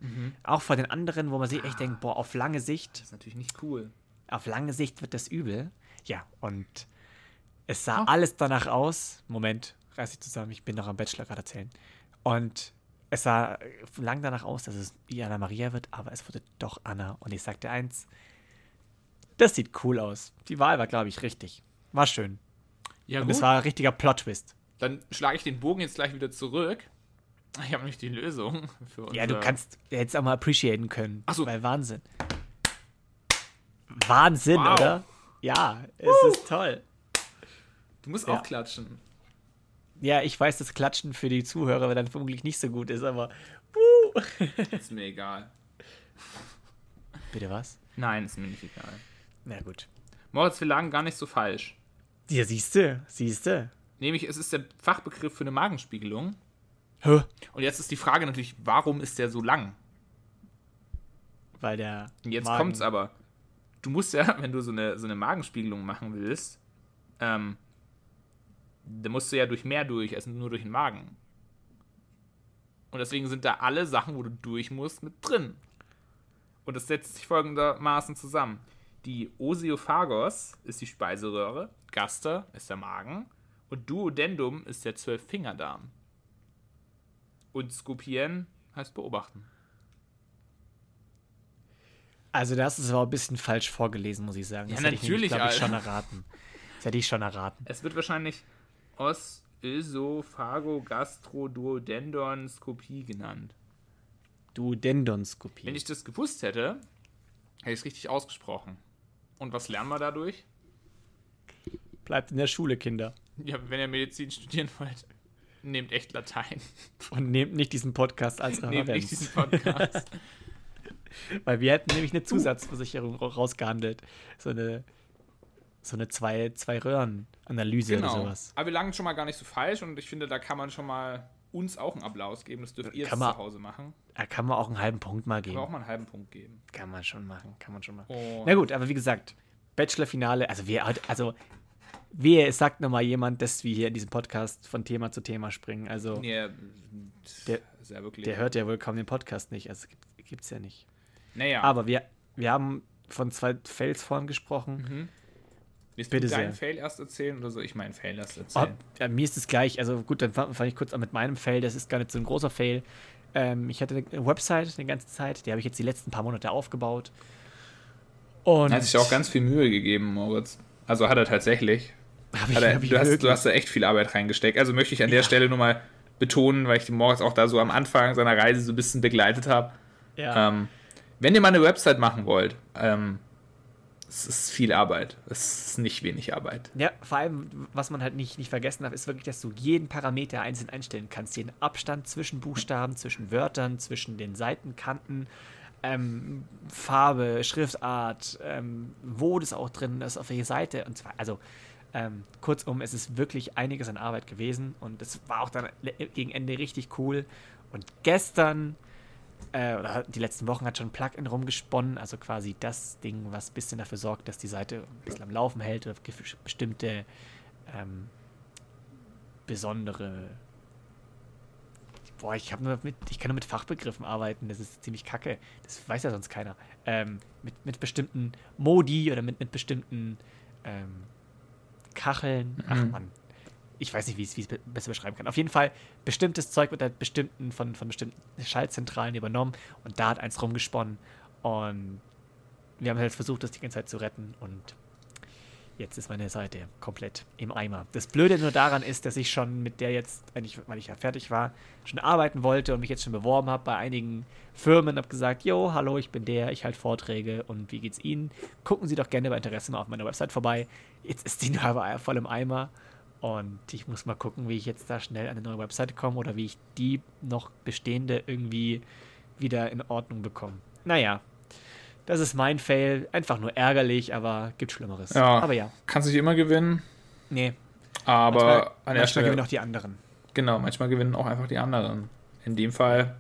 A: Auch vor den anderen, wo man sich echt denkt, boah, auf lange Sicht,
B: Das ist natürlich nicht cool.
A: auf lange Sicht wird das übel. Ja, und es sah
B: Ah.
A: alles danach aus. Moment, reiß ich zusammen, ich bin noch am Bachelor gerade erzählen. Und es sah lang danach aus, dass es Anna Maria wird, aber es wurde doch Anna. Und ich sagte eins, das sieht cool aus. Die Wahl war, glaube ich, richtig. War schön.
B: Ja,
A: Und
B: gut.
A: es war ein richtiger Plot-Twist.
B: Dann schlage ich den Bogen jetzt gleich wieder zurück. Ich habe nämlich die Lösung für unser...
A: Ja, du kannst jetzt auch mal appreciaten können.
B: Ach so.
A: Weil Wahnsinn. Wahnsinn,
B: Wow.
A: oder? Ja, es ist toll.
B: Du musst
A: Ja.
B: auch klatschen.
A: Ja, ich weiß, dass Klatschen für die Zuhörer dann vermutlich nicht so gut ist, aber.
B: Ist mir egal.
A: Bitte was?
B: Nein, ist mir nicht egal.
A: Na gut.
B: Moritz, wir lagen gar nicht so falsch.
A: Ja, siehste, siehste.
B: Nämlich, es ist der Fachbegriff für eine Magenspiegelung.
A: Hä?
B: Und jetzt ist die Frage natürlich, warum ist der so lang?
A: Weil der.
B: Und jetzt
A: Magen-
B: kommt's aber. Du musst ja, wenn du so eine, so eine Magenspiegelung machen willst, ähm, da musst du ja durch mehr durch, als nur durch den Magen. Und deswegen sind da alle Sachen, wo du durch musst, mit drin. Und das setzt sich folgendermaßen zusammen. Die Oseophagos ist die Speiseröhre, Gaster ist der Magen und Duodendum ist der Zwölffingerdarm. Und Skopien heißt beobachten.
A: Also, das ist aber ein bisschen falsch vorgelesen, muss ich sagen.
B: Ja,
A: Das hätte ich
B: natürlich,
A: glaub ich,
B: Alter.
A: schon erraten. Das hätte ich schon erraten.
B: Es wird wahrscheinlich Osophagogastroduodendoskopie genannt.
A: Duodendonskopie.
B: Wenn ich das gewusst hätte, hätte ich es richtig ausgesprochen. Und was lernen wir dadurch?
A: Bleibt in der Schule, Kinder.
B: Ja, wenn ihr Medizin studieren wollt, nehmt echt Latein.
A: Und nehmt nicht diesen Podcast als
B: nehmt nicht
A: Referenz.
B: diesen Podcast.
A: Weil wir hätten nämlich eine Zusatzversicherung ra- rausgehandelt. So eine, so eine zwei, zwei Röhren-Analyse oder
B: genau.
A: sowas.
B: Aber wir lagen schon mal gar nicht so falsch und ich finde, da kann man schon mal uns auch einen Applaus geben. Das dürft ihr jetzt
A: Kann
B: zu
A: man-
B: Hause machen.
A: Da kann man auch einen halben Punkt mal
B: Kann man auch
A: geben.
B: mal einen halben Punkt geben.
A: Kann man schon machen, kann man schon machen.
B: Und
A: Na gut, aber wie gesagt, Bachelor-Finale, also wir, also wehe, es sagt nochmal jemand, dass wir hier in diesem Podcast von Thema zu Thema springen. Also
B: Nee,
A: Der-
B: ja
A: der hört ja wohl kaum den Podcast nicht. Also gibt es ja nicht.
B: naja,
A: Aber wir, wir haben von zwei Fails-Formen gesprochen.
B: Willst
A: bitte
B: du deinen
A: sehr.
B: Fail erst erzählen oder soll ich meinen Fail erst
A: Oh,
B: erzählen?
A: ja, mir ist es gleich, also gut, dann fange fang ich kurz an mit meinem Fail. Das ist gar nicht so ein großer Fail. Ähm, ich hatte eine Website eine ganze Zeit, die habe ich jetzt die letzten paar Monate aufgebaut. Und
B: Er hat sich auch ganz viel Mühe gegeben, Moritz. Also hat er tatsächlich.
A: hab ich,
B: er,
A: hab ich
B: du, hast, du hast da echt viel Arbeit reingesteckt. Also möchte ich an der Stelle nur mal betonen, weil ich den Moritz auch da so am Anfang seiner Reise so ein bisschen begleitet habe.
A: ja.
B: Ähm, wenn ihr mal eine Website machen wollt, ähm, es ist viel Arbeit. Es ist nicht wenig Arbeit.
A: Ja, vor allem, was man halt nicht, nicht vergessen darf, ist wirklich, dass du jeden Parameter einzeln einstellen kannst. Den Abstand zwischen Buchstaben, zwischen Wörtern, zwischen den Seitenkanten, ähm, Farbe, Schriftart, ähm, wo das auch drin ist, auf welche Seite und zwar, also ähm, kurzum, es ist wirklich einiges an Arbeit gewesen und es war auch dann gegen Ende richtig cool. Und gestern, äh, oder die letzten Wochen hat schon ein Plugin rumgesponnen, also quasi das Ding, was ein bisschen dafür sorgt, dass die Seite ein bisschen am Laufen hält oder bestimmte ähm, besondere. Boah, ich nur mit, ich kann nur mit Fachbegriffen arbeiten, das ist ziemlich kacke. Das weiß ja sonst keiner. Ähm, mit, mit bestimmten Modi oder mit, mit bestimmten ähm, Kacheln. Ach
B: Mhm.
A: man, ich weiß nicht, wie ich es besser beschreiben kann. Auf jeden Fall, bestimmtes Zeug wird halt bestimmten, von, von bestimmten Schaltzentralen übernommen und da hat eins rumgesponnen. Und wir haben halt versucht, das die ganze Zeit zu retten und jetzt ist meine Seite komplett im Eimer. Das Blöde nur daran ist, dass ich schon mit der jetzt, wenn ich, weil ich ja fertig war, schon arbeiten wollte und mich jetzt schon beworben habe bei einigen Firmen habe gesagt, jo, hallo, ich bin der, ich halte Vorträge und wie geht's Ihnen? Gucken Sie doch gerne bei Interesse mal auf meiner Website vorbei. Jetzt ist die nur voll im Eimer und ich muss mal gucken, wie ich jetzt da schnell an eine neue Website komme oder wie ich die noch bestehende irgendwie wieder in Ordnung bekomme. Naja, das ist mein Fail. Einfach nur ärgerlich, aber gibt Schlimmeres.
B: Ja.
A: Aber ja,
B: Kannst nicht immer gewinnen,
A: nee.
B: aber
A: manchmal,
B: an der
A: manchmal
B: Stelle.
A: gewinnen auch die anderen.
B: Genau, manchmal gewinnen auch einfach die anderen. In dem Fall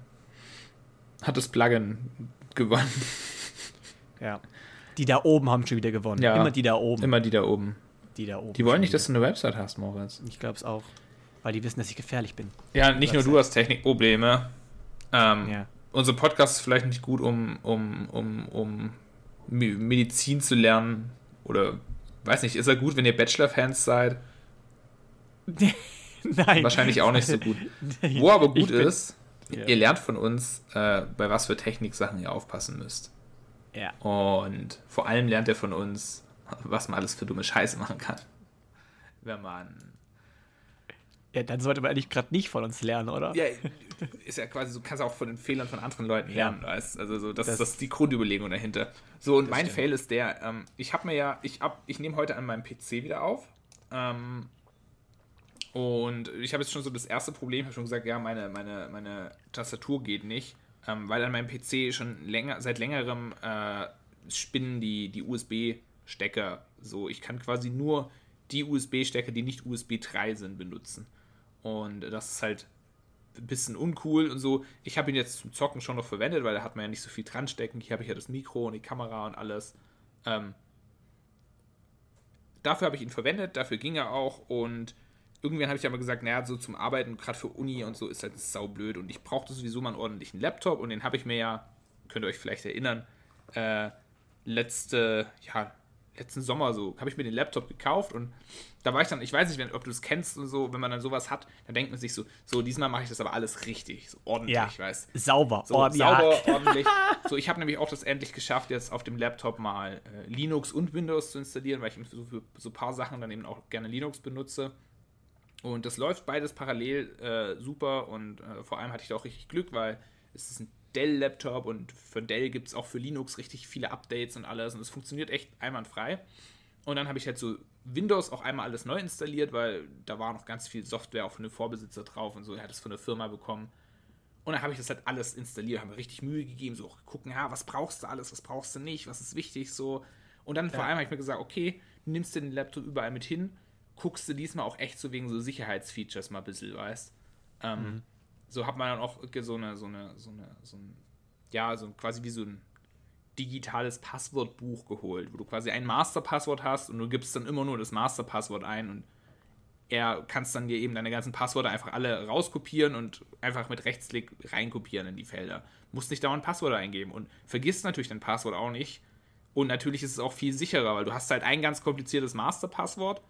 B: hat das Plugin gewonnen.
A: Ja. Die da oben haben schon wieder gewonnen.
B: Ja.
A: Immer die da oben.
B: Immer die da oben.
A: Die da oben.
B: Die wollen nicht, dass du eine Website hast, Moritz.
A: Ich glaube es auch. Weil die wissen, dass ich gefährlich bin.
B: Ja, nicht nur du hast Technikprobleme. Ähm,
A: Ja.
B: Unser Podcast ist vielleicht nicht gut, um, um, um, um Me- Medizin zu lernen. Oder, weiß nicht, ist er gut, wenn ihr Bachelor-Fans seid?
A: Nein.
B: Wahrscheinlich auch nicht so gut. Wo aber gut
A: bin-
B: ist,
A: Ja.
B: ihr lernt von uns, äh, bei was für Techniksachen ihr aufpassen müsst.
A: Ja.
B: Und vor allem lernt ihr von uns, was man alles für dumme Scheiße machen kann. Wenn man.
A: ja, dann sollte man eigentlich gerade nicht von uns lernen, oder?
B: Ja, ist ja quasi, du kannst auch von den Fehlern von anderen Leuten
A: Ja.
B: lernen, weißt Also so, das,
A: Das-
B: das ist die Grundüberlegung dahinter. So, und mein
A: stimmt.
B: Fail ist der, ähm, ich habe mir ja, ich, ab, ich nehme heute an meinem PC wieder auf. Ähm, und ich habe jetzt schon so das erste Problem, ich habe schon gesagt, ja, meine, meine, meine Tastatur geht nicht, ähm, weil an meinem PC schon länger, seit längerem äh, spinnen die, die USB-Stecker So, ich kann quasi nur die USB-Stecker, die nicht USB 3 sind, benutzen. Und das ist halt ein bisschen uncool und so. Ich habe ihn jetzt zum Zocken schon noch verwendet, weil da hat man ja nicht so viel dran stecken. Hier habe ich ja das Mikro und die Kamera und alles. Ähm, dafür habe ich ihn verwendet, dafür ging er auch und irgendwann habe ich aber gesagt, naja, so zum Arbeiten, gerade für Uni und so, ist halt saublöd und ich brauchte sowieso mal einen ordentlichen Laptop und den habe ich mir ja, könnt ihr euch vielleicht erinnern, äh, letzte, ja, letzten Sommer so, habe ich mir den Laptop gekauft und da war ich dann, ich weiß nicht, ob du es kennst und so, wenn man dann sowas hat, dann denkt man sich so, so diesmal mache ich das aber alles richtig, so ordentlich,
A: ja,
B: weißt
A: Sauber,
B: so, Ord sauber, ordentlich. So, ich habe nämlich auch das endlich geschafft, jetzt auf dem Laptop mal äh, Linux und Windows zu installieren, weil ich so für so ein paar Sachen dann eben auch gerne Linux benutze. Und das läuft beides parallel äh, super und äh, vor allem hatte ich da auch richtig Glück, weil es ist ein Dell-Laptop und für Dell gibt es auch für Linux richtig viele Updates und alles und es funktioniert echt einwandfrei. Und dann habe ich halt so Windows auch einmal alles neu installiert, weil da war noch ganz viel Software auch von den Vorbesitzer drauf und so. Er hat es von der Firma bekommen. Und dann habe ich das halt alles installiert, habe mir richtig Mühe gegeben, so gucken, ja, was brauchst du alles, was brauchst du nicht, was ist wichtig, so. Und dann ja. vor allem habe ich mir gesagt, okay, nimmst du den Laptop überall mit hin, guckst du diesmal auch echt so wegen so Sicherheitsfeatures mal ein bisschen, weißt. Ähm, mhm so hat man dann auch so eine, so eine, so eine, so ein, ja, so quasi wie so ein digitales Passwortbuch geholt, wo du quasi ein Masterpasswort hast und du gibst dann immer nur das Masterpasswort ein und er kannst dann dir eben deine ganzen Passwörter einfach alle rauskopieren und einfach mit Rechtsklick reinkopieren in die Felder. Musst nicht dauernd Passwörter eingeben und vergisst natürlich dein Passwort auch nicht. Und natürlich ist es auch viel sicherer, weil du hast halt ein ganz kompliziertes Masterpasswort,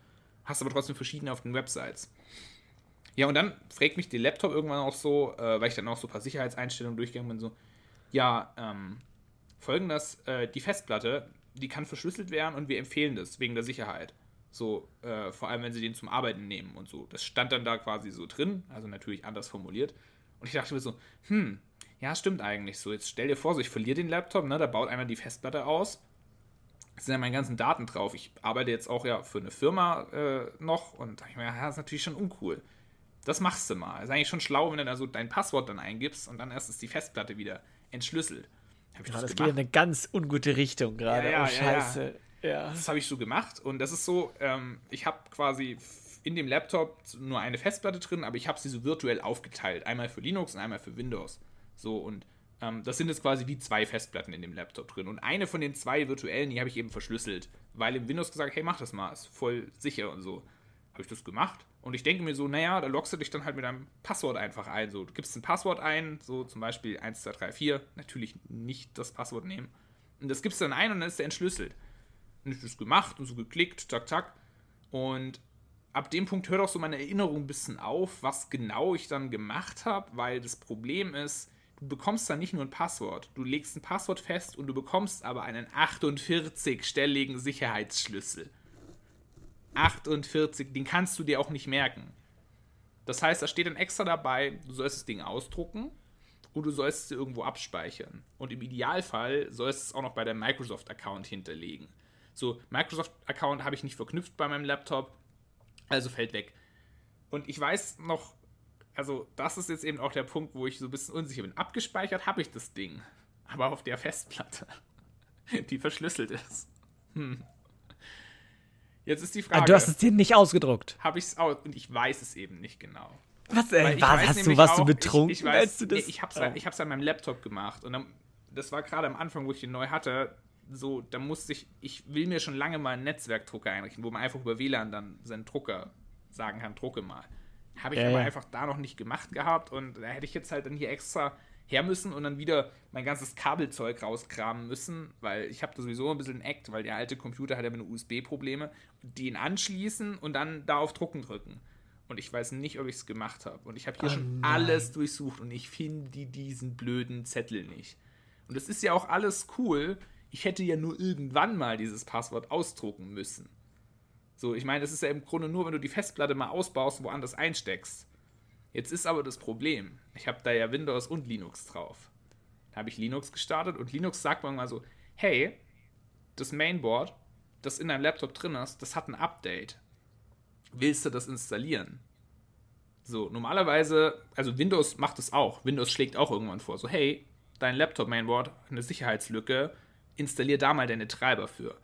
B: hast aber trotzdem verschiedene auf den Websites. Ja, und dann fragt mich der Laptop irgendwann auch so, äh, weil ich dann auch so ein paar Sicherheitseinstellungen durchgegangen bin, so, ja, ähm, folgendes, äh, die Festplatte, die kann verschlüsselt werden und wir empfehlen das wegen der Sicherheit. So, äh, vor allem, wenn sie den zum Arbeiten nehmen und so. Das stand dann da quasi so drin, also natürlich anders formuliert. Und ich dachte mir so, hm, ja, stimmt eigentlich so. Jetzt stell dir vor, so, ich verliere den Laptop, ne, da baut einer die Festplatte aus. Es sind ja meine ganzen Daten drauf. Ich arbeite jetzt auch ja für eine Firma äh, noch und da dachte ich mir, ja, das ist natürlich schon uncool. Das machst du mal. Ist eigentlich schon schlau, wenn du da so dein Passwort dann eingibst und dann erst ist die Festplatte wieder entschlüsselt.
A: Hab ich ja, das, das geht in eine ganz ungute Richtung gerade. Ja, ja, oh, Scheiße.
B: Ja. Das habe ich so gemacht und das ist so, ähm, ich habe quasi in dem Laptop nur eine Festplatte drin, aber ich habe sie so virtuell aufgeteilt. Einmal für Linux und einmal für Windows. So und ähm, das sind jetzt quasi wie zwei Festplatten in dem Laptop drin. Und eine von den zwei virtuellen, die habe ich eben verschlüsselt, weil im Windows gesagt, hey, mach das mal, ist voll sicher und so. Habe ich das gemacht und ich denke mir so, naja, da loggst du dich dann halt mit deinem Passwort einfach ein. So, du gibst ein Passwort ein, so zum Beispiel 1, 2, 3, 4. Natürlich nicht das Passwort nehmen. Und das gibst du dann ein und dann ist der entschlüsselt. Und ich das gemacht und so geklickt, zack, zack. Und ab dem Punkt hört auch so meine Erinnerung ein bisschen auf, was genau ich dann gemacht habe, weil das Problem ist, du bekommst dann nicht nur ein Passwort, du legst ein Passwort fest und du bekommst aber einen 48-stelligen Sicherheitsschlüssel. 48, den kannst du dir auch nicht merken. Das heißt, da steht dann extra dabei, du sollst das Ding ausdrucken und du sollst es irgendwo abspeichern. Und im Idealfall sollst du es auch noch bei deinem Microsoft-Account hinterlegen. So, Microsoft-Account habe ich nicht verknüpft bei meinem Laptop, also fällt weg. Und ich weiß noch, also das ist jetzt eben auch der Punkt, wo ich so ein bisschen unsicher bin. Abgespeichert habe ich das Ding, aber auf der Festplatte, die verschlüsselt ist. Hm. Jetzt ist die Frage.
A: du hast es dir nicht ausgedruckt.
B: Habe ich es aus und ich weiß es eben nicht genau.
A: Was, äh, was hast du, warst auch, du betrunken,
B: ich, ich weiß, du das? Nee, ich habe es ich hab's an meinem Laptop gemacht und dann, das war gerade am Anfang, wo ich den neu hatte, so, da musste ich, ich will mir schon lange mal einen Netzwerkdrucker einrichten, wo man einfach über WLAN dann seinen Drucker sagen kann, drucke mal. Habe ich ja, aber einfach da noch nicht gemacht gehabt und da hätte ich jetzt halt dann hier extra her müssen und dann wieder mein ganzes Kabelzeug rauskramen müssen, weil ich habe da sowieso ein bisschen ein Act, weil der alte Computer hat ja mit USB-Probleme, den anschließen und dann da auf Drucken drücken. Und ich weiß nicht, ob ich es gemacht habe. Und ich habe hier oh schon nein. alles durchsucht und ich finde diesen blöden Zettel nicht. Und das ist ja auch alles cool. Ich hätte ja nur irgendwann mal dieses Passwort ausdrucken müssen. So, ich meine, das ist ja im Grunde nur, wenn du die Festplatte mal ausbaust und woanders einsteckst. Jetzt ist aber das Problem, ich habe da ja Windows und Linux drauf. Da habe ich Linux gestartet und Linux sagt mir mal so, hey, das Mainboard, das in deinem Laptop drin ist, das hat ein Update. Willst du das installieren? So, normalerweise, also Windows macht es auch. Windows schlägt auch irgendwann vor, so, hey, dein Laptop-Mainboard eine Sicherheitslücke, installier da mal deine Treiber für.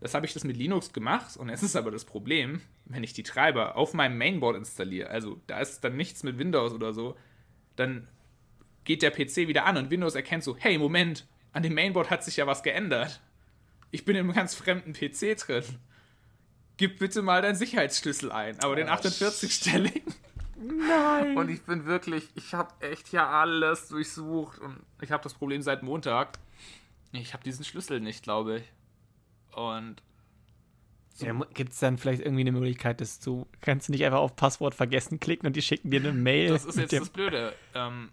B: Das habe ich das mit Linux gemacht und es ist aber das Problem, wenn ich die Treiber auf meinem Mainboard installiere, also da ist dann nichts mit Windows oder so, dann geht der PC wieder an und Windows erkennt so, hey, Moment, an dem Mainboard hat sich ja was geändert. Ich bin in einem ganz fremden PC drin. Gib bitte mal deinen Sicherheitsschlüssel ein, aber den 48-stelligen.
A: Nein.
B: Und ich bin wirklich, ich habe echt ja alles durchsucht und ich habe das Problem seit Montag. Ich habe diesen Schlüssel nicht, glaube ich. Und
A: ja, Gibt es dann vielleicht irgendwie eine Möglichkeit, dass du kannst du nicht einfach auf Passwort vergessen klicken und die schicken dir eine Mail?
B: Das ist jetzt das Blöde. Ähm,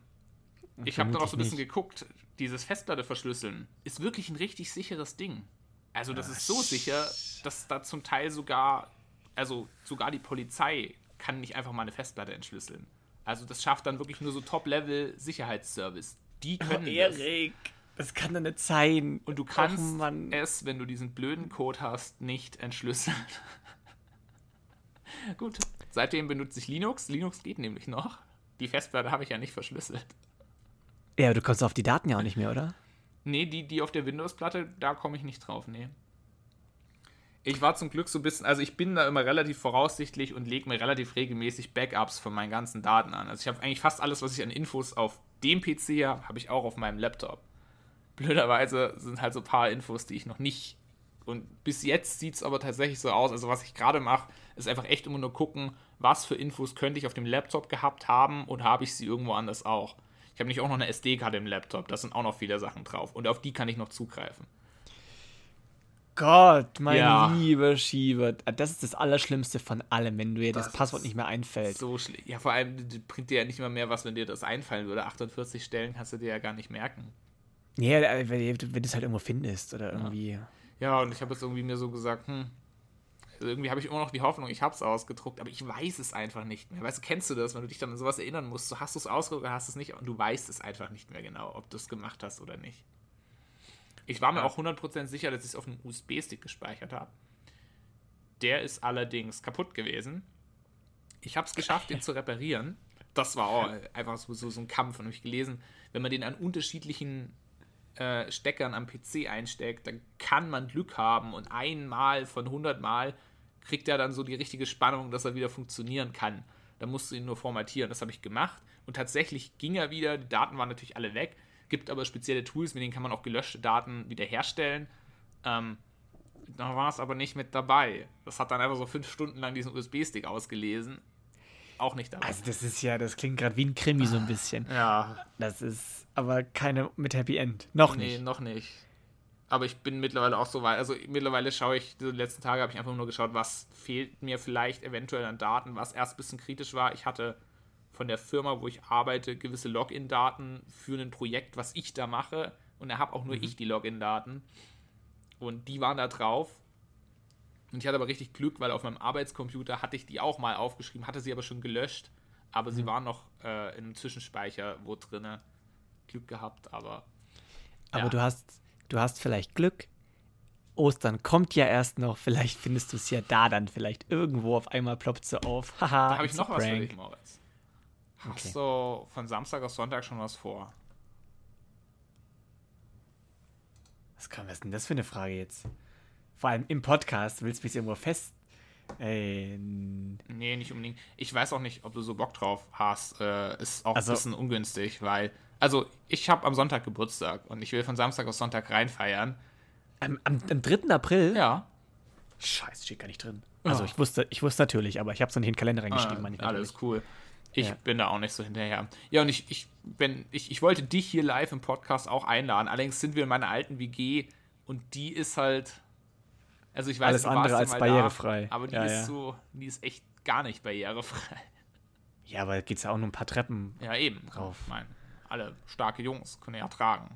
B: ich habe da auch so ein bisschen nicht. geguckt. Dieses Festplatte verschlüsseln ist wirklich ein richtig sicheres Ding. Also das Ach, ist so sicher, dass da zum Teil sogar, also sogar die Polizei kann nicht einfach mal eine Festplatte entschlüsseln. Also das schafft dann wirklich nur so Top-Level-Sicherheitsservice. Die können oh,
A: Erik, das. Das kann doch nicht sein.
B: Und du kannst oh, es, wenn du diesen blöden Code hast, nicht entschlüsseln. Gut, seitdem benutze ich Linux. Linux geht nämlich noch. Die Festplatte habe ich ja nicht verschlüsselt.
A: Ja, aber du kommst auf die Daten ja auch nicht mehr, oder?
B: Nee, die, die auf der Windows-Platte, da komme ich nicht drauf, nee. Ich war zum Glück so ein bisschen, also ich bin da immer relativ voraussichtlich und lege mir relativ regelmäßig Backups von meinen ganzen Daten an. Also ich habe eigentlich fast alles, was ich an Infos auf dem PC habe, habe ich auch auf meinem Laptop. Blöderweise sind halt so ein paar Infos, die ich noch nicht. Und bis jetzt sieht es aber tatsächlich so aus. Also was ich gerade mache, ist einfach echt immer nur gucken, was für Infos könnte ich auf dem Laptop gehabt haben und habe ich sie irgendwo anders auch. Ich habe nicht auch noch eine SD-Karte im Laptop, da sind auch noch viele Sachen drauf. Und auf die kann ich noch zugreifen.
A: Gott, mein ja. lieber Schieber. Das ist das Allerschlimmste von allem, wenn dir das, das Passwort nicht mehr einfällt.
B: So schlimm. Ja, vor allem bringt dir ja nicht mal mehr was, wenn dir das einfallen würde. 48 Stellen kannst du dir ja gar nicht merken.
A: Ja, wenn, wenn du es halt irgendwo findest oder irgendwie.
B: Ja, ja und ich habe jetzt irgendwie mir so gesagt, hm, also irgendwie habe ich immer noch die Hoffnung, ich habe es ausgedruckt, aber ich weiß es einfach nicht mehr. Weißt du, kennst du das, wenn du dich dann an sowas erinnern musst? So hast du es ausgedruckt oder hast du es nicht und du weißt es einfach nicht mehr genau, ob du es gemacht hast oder nicht. Ich war mir ja. auch 100% sicher, dass ich es auf einem USB-Stick gespeichert habe. Der ist allerdings kaputt gewesen. Ich habe es geschafft, den zu reparieren. Das war auch einfach so, so, so ein Kampf. Und habe ich gelesen, wenn man den an unterschiedlichen äh, Steckern am PC einsteckt, dann kann man Glück haben und einmal von 100 Mal kriegt er dann so die richtige Spannung, dass er wieder funktionieren kann. Da musst du ihn nur formatieren. Das habe ich gemacht. Und tatsächlich ging er wieder. Die Daten waren natürlich alle weg. Gibt aber spezielle Tools, mit denen kann man auch gelöschte Daten wiederherstellen. Ähm, da war es aber nicht mit dabei. Das hat dann einfach so fünf Stunden lang diesen USB-Stick ausgelesen. Auch nicht dabei.
A: Also, das ist ja, das klingt gerade wie ein Krimi so ein bisschen.
B: Ja.
A: Das ist aber keine mit Happy End. Noch nicht.
B: Nee, noch nicht. Aber ich bin mittlerweile auch so weit. Also mittlerweile schaue ich, die letzten Tage habe ich einfach nur geschaut, was fehlt mir vielleicht eventuell an Daten, was erst ein bisschen kritisch war. Ich hatte von der Firma, wo ich arbeite, gewisse Login-Daten für ein Projekt, was ich da mache. Und da habe auch nur mhm. ich die Login-Daten. Und die waren da drauf. Und ich hatte aber richtig Glück, weil auf meinem Arbeitscomputer hatte ich die auch mal aufgeschrieben, hatte sie aber schon gelöscht. Aber mhm. sie waren noch äh, in einem Zwischenspeicher wo drinne. Glück gehabt, aber.
A: Aber ja. du hast du hast vielleicht Glück. Ostern kommt ja erst noch, vielleicht findest du es ja da dann vielleicht irgendwo auf einmal ploppt so auf.
B: Haha. Da habe ich noch was für dich, Moritz. Hast okay. du von Samstag auf Sonntag schon was vor?
A: Was, kann, was ist denn das für eine Frage jetzt? Vor allem im Podcast, willst du mich irgendwo fest. Ey,
B: nee, nicht unbedingt. Ich weiß auch nicht, ob du so Bock drauf hast. Äh, ist auch also, ein bisschen ungünstig, weil also ich habe am Sonntag Geburtstag und ich will von Samstag auf Sonntag reinfeiern.
A: Am, am, am 3. April?
B: Ja.
A: Scheiße, steht gar nicht drin. Also ich wusste, ich wusste natürlich, aber ich habe es in den Kalender reingeschrieben.
B: Ah, alles cool. Ich ja. bin da auch nicht so hinterher. Ja, und ich, ich, wenn, ich, ich wollte dich hier live im Podcast auch einladen. Allerdings sind wir in meiner alten WG und die ist halt. Also ich weiß,
A: Alles andere als barrierefrei.
B: Da, aber die
A: ja,
B: ist
A: ja.
B: so, die ist echt gar nicht barrierefrei.
A: Ja, aber geht es ja auch nur ein paar Treppen
B: ja, eben. drauf. Mein alle starke Jungs können ja tragen.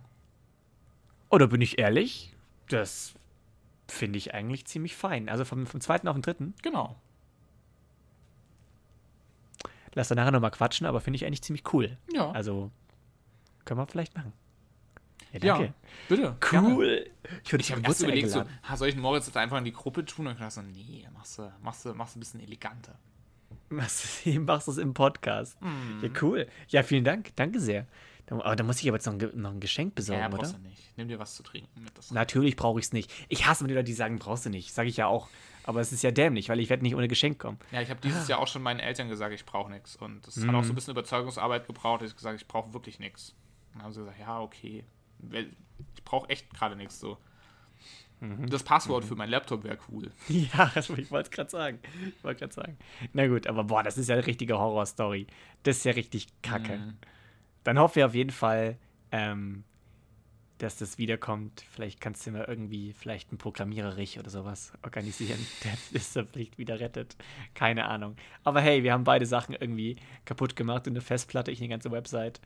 A: Oder bin ich ehrlich? Das finde ich eigentlich ziemlich fein. Also vom, vom zweiten auf den dritten.
B: Genau.
A: Lass da nachher nochmal quatschen, aber finde ich eigentlich ziemlich cool.
B: Ja.
A: Also können wir vielleicht machen.
B: Ja, danke. Ja, bitte.
A: Cool.
B: Gerne. Ich, ich habe erst überlegt, so, soll ich den Moritz jetzt einfach in die Gruppe tun? Und ich dachte so, nee, machst du, machst du, machst ein bisschen eleganter.
A: Machst du es im Podcast? Mm. Ja, cool. Ja, vielen Dank. Danke sehr. Aber da muss ich aber jetzt noch ein, noch ein Geschenk besorgen,
B: Ja,
A: oder?
B: brauchst du nicht. Nimm dir was zu trinken mit. Das
A: Natürlich brauche ich es nicht. Ich hasse immer die Leute, die sagen, brauchst du nicht. Sage ich ja auch. Aber es ist ja dämlich, weil ich werde nicht ohne Geschenk kommen.
B: Ja, ich habe dieses Jahr auch schon meinen Eltern gesagt, ich brauche nichts. Und das hat
A: Mhm.
B: auch so ein bisschen Überzeugungsarbeit gebraucht. Ich gesagt, ich brauche wirklich nichts. Dann haben sie gesagt, ja, okay. Ich brauche echt gerade nichts so.
A: Mhm.
B: Das Passwort für meinen Laptop wäre cool.
A: Ja, ich wollte es gerade sagen. Ich wollte gerade sagen. Na gut, aber boah, das ist ja eine richtige Horrorstory. Das ist ja richtig kacke.
B: Mhm.
A: Dann hoffen wir auf jeden Fall, ähm, dass das wiederkommt. Vielleicht kannst du mal irgendwie vielleicht einen Programmiererich oder sowas organisieren, der diese Pflicht wieder rettet. Keine Ahnung. Aber hey, wir haben beide Sachen irgendwie kaputt gemacht und eine Festplatte, ich eine ganze Website.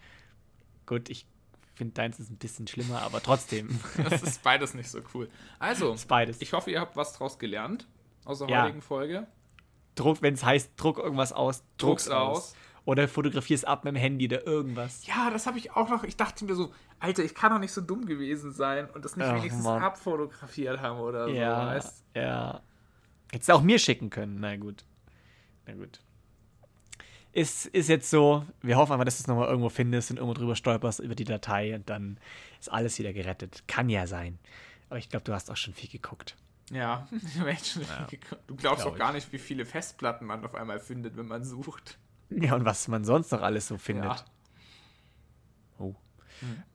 A: Gut, ich finde deins ist ein bisschen schlimmer, aber trotzdem.
B: Das ist beides nicht so cool. Also, ich hoffe, ihr habt was draus gelernt aus der
A: Ja.
B: heutigen Folge.
A: Druck, wenn es heißt, druck irgendwas aus, druck's
B: Druck's
A: aus.
B: aus.
A: Oder fotografier's ab mit dem Handy oder irgendwas.
B: Ja, das habe ich auch noch. Ich dachte mir so, Alter, ich kann doch nicht so dumm gewesen sein und das nicht
A: Ach,
B: wenigstens
A: Mann.
B: abfotografiert haben oder so.
A: Ja,
B: Weißt?
A: ja. Hättest du auch mir schicken können. Na gut. Na gut. Ist, ist jetzt so, wir hoffen einfach, dass du es nochmal irgendwo findest und irgendwo drüber stolperst über die Datei und dann ist alles wieder gerettet. Kann ja sein. Aber ich glaube, du hast auch schon viel geguckt.
B: Ja, ich hab echt schon geguckt. du glaubst
A: Glaub
B: auch gar nicht, wie viele Festplatten man auf einmal findet, wenn man sucht.
A: Ja, und was man sonst noch alles so findet.
B: Ja.
A: Oh.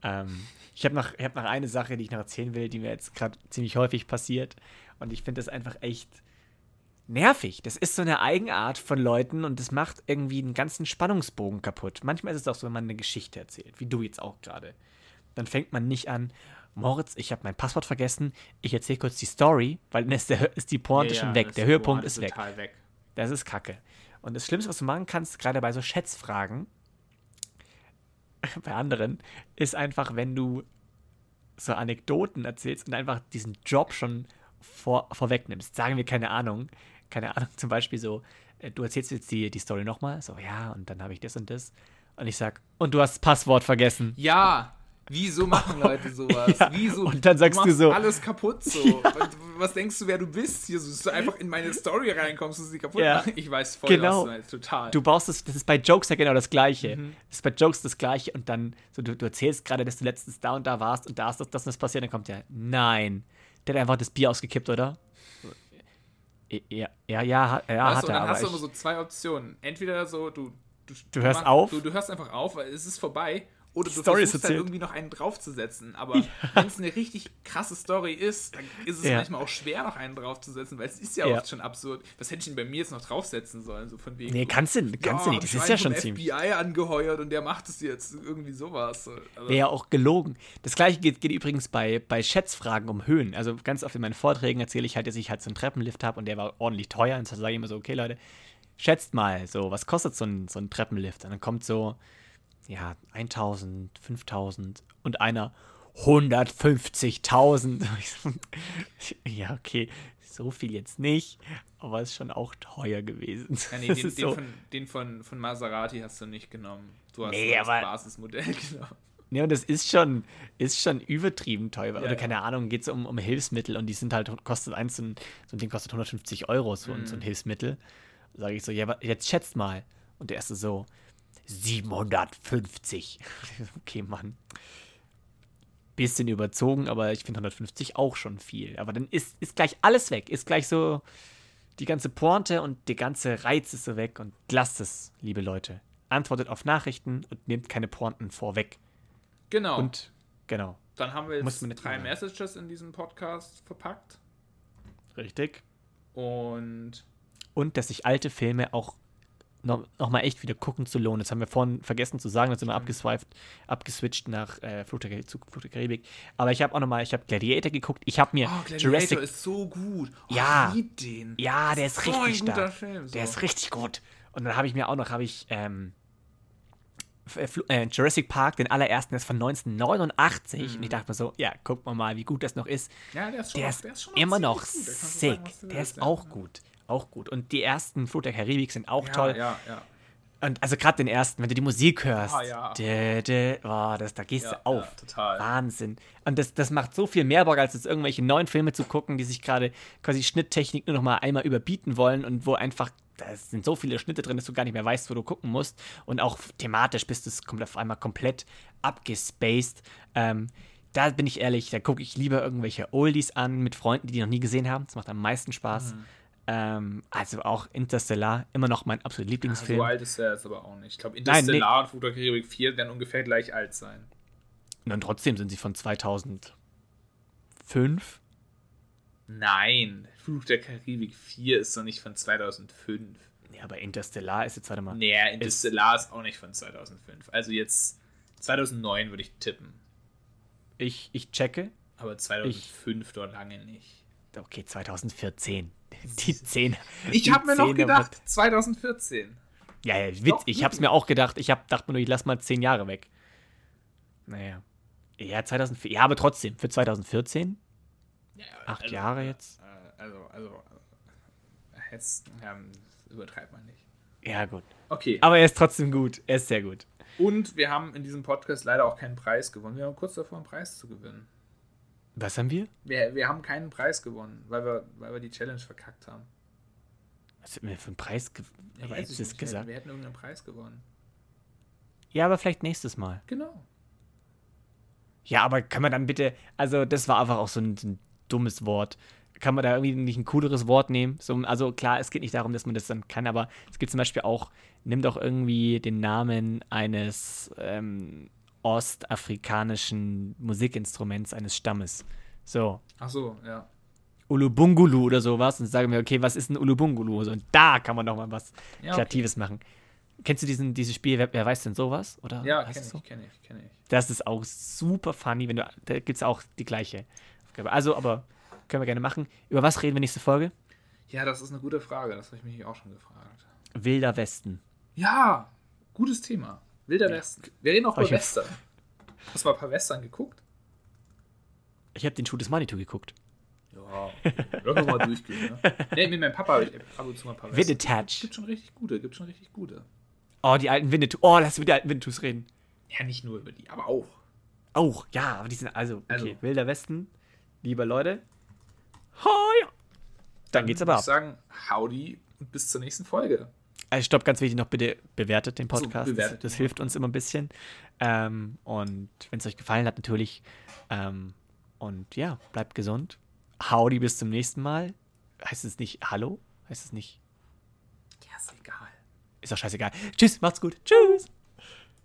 A: Ähm, ich habe noch, ich hab noch eine Sache, die ich noch erzählen will, die mir jetzt gerade ziemlich häufig passiert. Und ich finde das einfach echt nervig. Das ist so eine Eigenart von Leuten und das macht irgendwie einen ganzen Spannungsbogen kaputt. Manchmal ist es auch so, wenn man eine Geschichte erzählt, wie du jetzt auch gerade. Dann fängt man nicht an, Moritz, ich habe mein Passwort vergessen, ich erzähle kurz die Story, weil dann ist, der, ist die Pointe
B: Ja,
A: schon
B: ja,
A: weg. Der Höhepunkt ist weg.
B: Total weg.
A: Das ist kacke. Und das Schlimmste, was du machen kannst, gerade bei so Schätzfragen, bei anderen, ist einfach, wenn du so Anekdoten erzählst und einfach diesen Job schon vor, vorwegnimmst. Sagen wir, keine Ahnung, keine Ahnung, zum Beispiel so, äh, du erzählst jetzt die, die Story nochmal, so, ja, und dann habe ich das und das. Und ich sag, und du hast das Passwort vergessen.
B: Ja, wieso machen Leute sowas?
A: Ja,
B: Wieso?
A: und dann sagst du
B: machst
A: so-
B: alles kaputt so. Was, was denkst du, wer du bist? Hier, so, dass du einfach in meine Story reinkommst und sie kaputt
A: Ja.
B: machen? Ich weiß voll,
A: Genau.
B: was du meinst. Total.
A: Du baust es, das ist bei Jokes ja genau das Gleiche.
B: Mhm.
A: Das ist bei Jokes das Gleiche und dann, so du, du erzählst gerade, dass du letztens da und da warst und da ist das, das und das passiert, dann kommt ja, nein, der hat einfach das Bier ausgekippt, oder? Ja, ja, ja, ja
B: Weißt
A: hat
B: du,
A: er,
B: dann
A: aber
B: hast du immer so zwei Optionen. Entweder so, du, du,
A: Du hörst
B: machst-
A: auf?
B: Du, du hörst einfach auf, weil es ist vorbei. Oder du
A: Story
B: versuchst
A: erzählt.
B: irgendwie noch einen draufzusetzen. Aber wenn es eine richtig krasse Story ist, dann ist es
A: Ja.
B: manchmal auch schwer, noch einen draufzusetzen, weil es ist ja,
A: Ja.
B: oft schon absurd. Was hätte ich denn bei mir jetzt noch draufsetzen sollen? So von wegen.
A: nee, kannst du, kannst du nicht, das ist ja schon ziemlich.
B: FBI angeheuert und der macht es jetzt irgendwie sowas. So. Also,
A: Wäre ja auch gelogen. Das gleiche geht, geht übrigens bei, bei Schätzfragen um Höhen. Also ganz oft in meinen Vorträgen erzähle ich halt, dass ich halt so einen Treppenlift habe und der war ordentlich teuer. Und dann sage ich immer so, okay Leute, schätzt mal, so, was kostet so ein, so ein Treppenlift? Und dann kommt so, ja, 1000, 5000 und einer 150.000. Ich so, ja, okay, so viel jetzt nicht, aber ist schon auch teuer gewesen.
B: Ja, nee, den, den,
A: so-
B: von, den von, von Maserati hast du nicht genommen. Du hast
A: Nee,
B: das
A: aber-
B: Basismodell genommen.
A: Ja, und das ist schon, ist schon übertrieben teuer. Oder
B: ja.
A: keine Ahnung, geht es um, um Hilfsmittel und die sind halt, kostet eins, so ein, so ein Ding kostet 150 Euro, so, ein so ein Hilfsmittel. Sage ich so, ja, jetzt schätzt mal. Und der erste so, 750. okay, Mann. Bisschen überzogen, aber ich finde 150 auch schon viel. Aber dann ist, ist gleich alles weg. Ist gleich so die ganze Pointe und der ganze Reiz ist so weg. Und lasst es, liebe Leute. Antwortet auf Nachrichten und nehmt keine Pointen vorweg.
B: Genau.
A: Und genau,
B: Dann haben wir
A: Muss
B: jetzt drei. Messages in diesem Podcast verpackt.
A: richtig.
B: Und
A: Und dass sich alte Filme auch noch, noch mal echt wieder gucken zu lohnen. Das haben wir vorhin vergessen zu sagen, das sind wir abgeswiped, abgeswitcht nach äh, Fluch der, zu Fluch der Karibik. Aber ich habe auch noch mal, ich habe Gladiator geguckt. Ich habe mir
B: oh, Gladiator
A: Jurassic
B: ist so gut. Oh,
A: Ja.
B: Ich lieb den.
A: Ja, der ist
B: so
A: richtig stark.
B: Film, so.
A: Der ist richtig gut. Und dann habe ich mir auch noch, habe ich ähm, äh, äh, Jurassic Park, den allerersten, der ist von 1989. Und ich dachte mir so, ja, guck mal mal, wie gut das noch ist.
B: Ja, der ist schon
A: Der
B: noch-
A: ist,
B: der ist schon
A: immer noch.
B: Da
A: sick.
B: sagen,
A: der ist auch gut. Auch gut. Und die ersten Flut der Karibik sind auch
B: ja,
A: toll.
B: Ja, ja.
A: Und also gerade den ersten, wenn du die Musik hörst,
B: Ah, ja.
A: dä, dä, oh, das, da gehst
B: Ja,
A: du auf.
B: ja, total.
A: Wahnsinn. Und das, das macht so viel mehr Bock, als jetzt irgendwelche neuen Filme zu gucken, die sich gerade quasi Schnitttechnik nur noch mal einmal überbieten wollen und wo einfach da sind so viele Schnitte drin, dass du gar nicht mehr weißt, wo du gucken musst. Und auch thematisch bist du kommt auf einmal komplett abgespaced. Ähm, da bin ich ehrlich, da gucke ich lieber irgendwelche Oldies an mit Freunden, die die noch nie gesehen haben. Das macht am meisten Spaß.
B: Mhm.
A: Ähm, also auch Interstellar, immer noch mein absoluter Lieblingsfilm.
B: So alt ist er jetzt aber auch nicht. Ich glaube, Interstellar und Flug der Karibik 4 werden ungefähr gleich alt sein.
A: Und trotzdem sind sie von 2005.
B: Nein, Flug der Karibik 4 ist doch nicht von 2005.
A: Ja, aber Interstellar ist jetzt, warte mal.
B: Nee, Interstellar ist, ist auch nicht von 2005. Also jetzt 2009 würde ich tippen.
A: Ich, ich checke.
B: Aber 2005 ich, doch lange nicht.
A: Okay, 2014. Die 10.
B: Ich habe mir noch gedacht, 2014.
A: Ja, ja Witz. ich habe es mir auch gedacht. Ich hab, dachte mir nur, ich lass mal 10 Jahre weg. Naja. Ja, 2004. Ja, aber trotzdem, für 2014? Ja, Acht also, Jahre jetzt?
B: Äh, also, also, äh, jetzt ja, übertreibt man nicht.
A: Ja, gut.
B: Okay.
A: Aber er ist trotzdem gut. Er ist sehr gut.
B: Und wir haben in diesem Podcast leider auch keinen Preis gewonnen. Wir haben kurz davor, einen Preis zu gewinnen.
A: Was haben wir?
B: Wir, wir haben keinen Preis gewonnen, weil wir, weil wir die Challenge verkackt haben.
A: Was haben wir für einen Preis gewonnen?
B: Ja, weiß ich nicht. Gesagt? Wir hätten irgendeinen Preis gewonnen.
A: Ja, aber vielleicht nächstes Mal.
B: Genau.
A: Ja, aber kann man dann bitte, also das war einfach auch so ein, ein dummes Wort. Kann man da irgendwie nicht ein cooleres Wort nehmen? So, also klar, es geht nicht darum, dass man das dann kann, aber es gibt zum Beispiel auch, nimm doch irgendwie den Namen eines ähm, ostafrikanischen Musikinstruments eines Stammes. So.
B: Ach so, ja.
A: Ulubungulu oder sowas und sagen wir, okay, was ist ein Ulubungulu? So, und da kann man doch mal was ja, Kreatives okay. machen. Kennst du diesen, dieses Spiel, wer, wer weiß denn sowas? Oder
B: ja, kenne ich, so? kenn ich, kenn ich.
A: Das ist auch super funny, wenn du, da gibt es auch die gleiche Aufgabe. Also, aber können wir gerne machen. Über was reden wir nächste Folge?
B: Ja, das ist eine gute Frage, das habe ich mich auch schon gefragt.
A: Wilder Westen.
B: Ja, gutes Thema. Wilder Westen. Wir reden auch über Western. Hast du mal ein paar Western geguckt?
A: Ich habe den Schuh des Manitou geguckt.
B: Ja, lass mal durchgehen. Ne? Nee, mit meinem Papa habe ich ab und zu mal ein paar
A: Western. Winnetouch.
B: Gibt schon richtig gute, gibt schon richtig gute.
A: Oh, die alten Winnetou. Oh, lass über die alten Winnetous reden.
B: Ja, nicht nur über die, aber auch.
A: Auch, ja, aber die sind, also, okay, also, Wilder Westen, liebe Leute. Ja. Dann, dann geht's aber ab. Ich
B: sagen, howdy und bis zur nächsten Folge.
A: Also stopp, ganz wichtig noch bitte bewertet den Podcast. So, bewertet das, das hilft uns immer ein bisschen. Ähm, und wenn es euch gefallen hat, natürlich. Ähm, und ja, bleibt gesund. Howdy, bis zum nächsten Mal. Heißt es nicht Hallo? Heißt es nicht?
B: Ja, ist egal.
A: Ist doch scheißegal. Tschüss, macht's gut. Tschüss.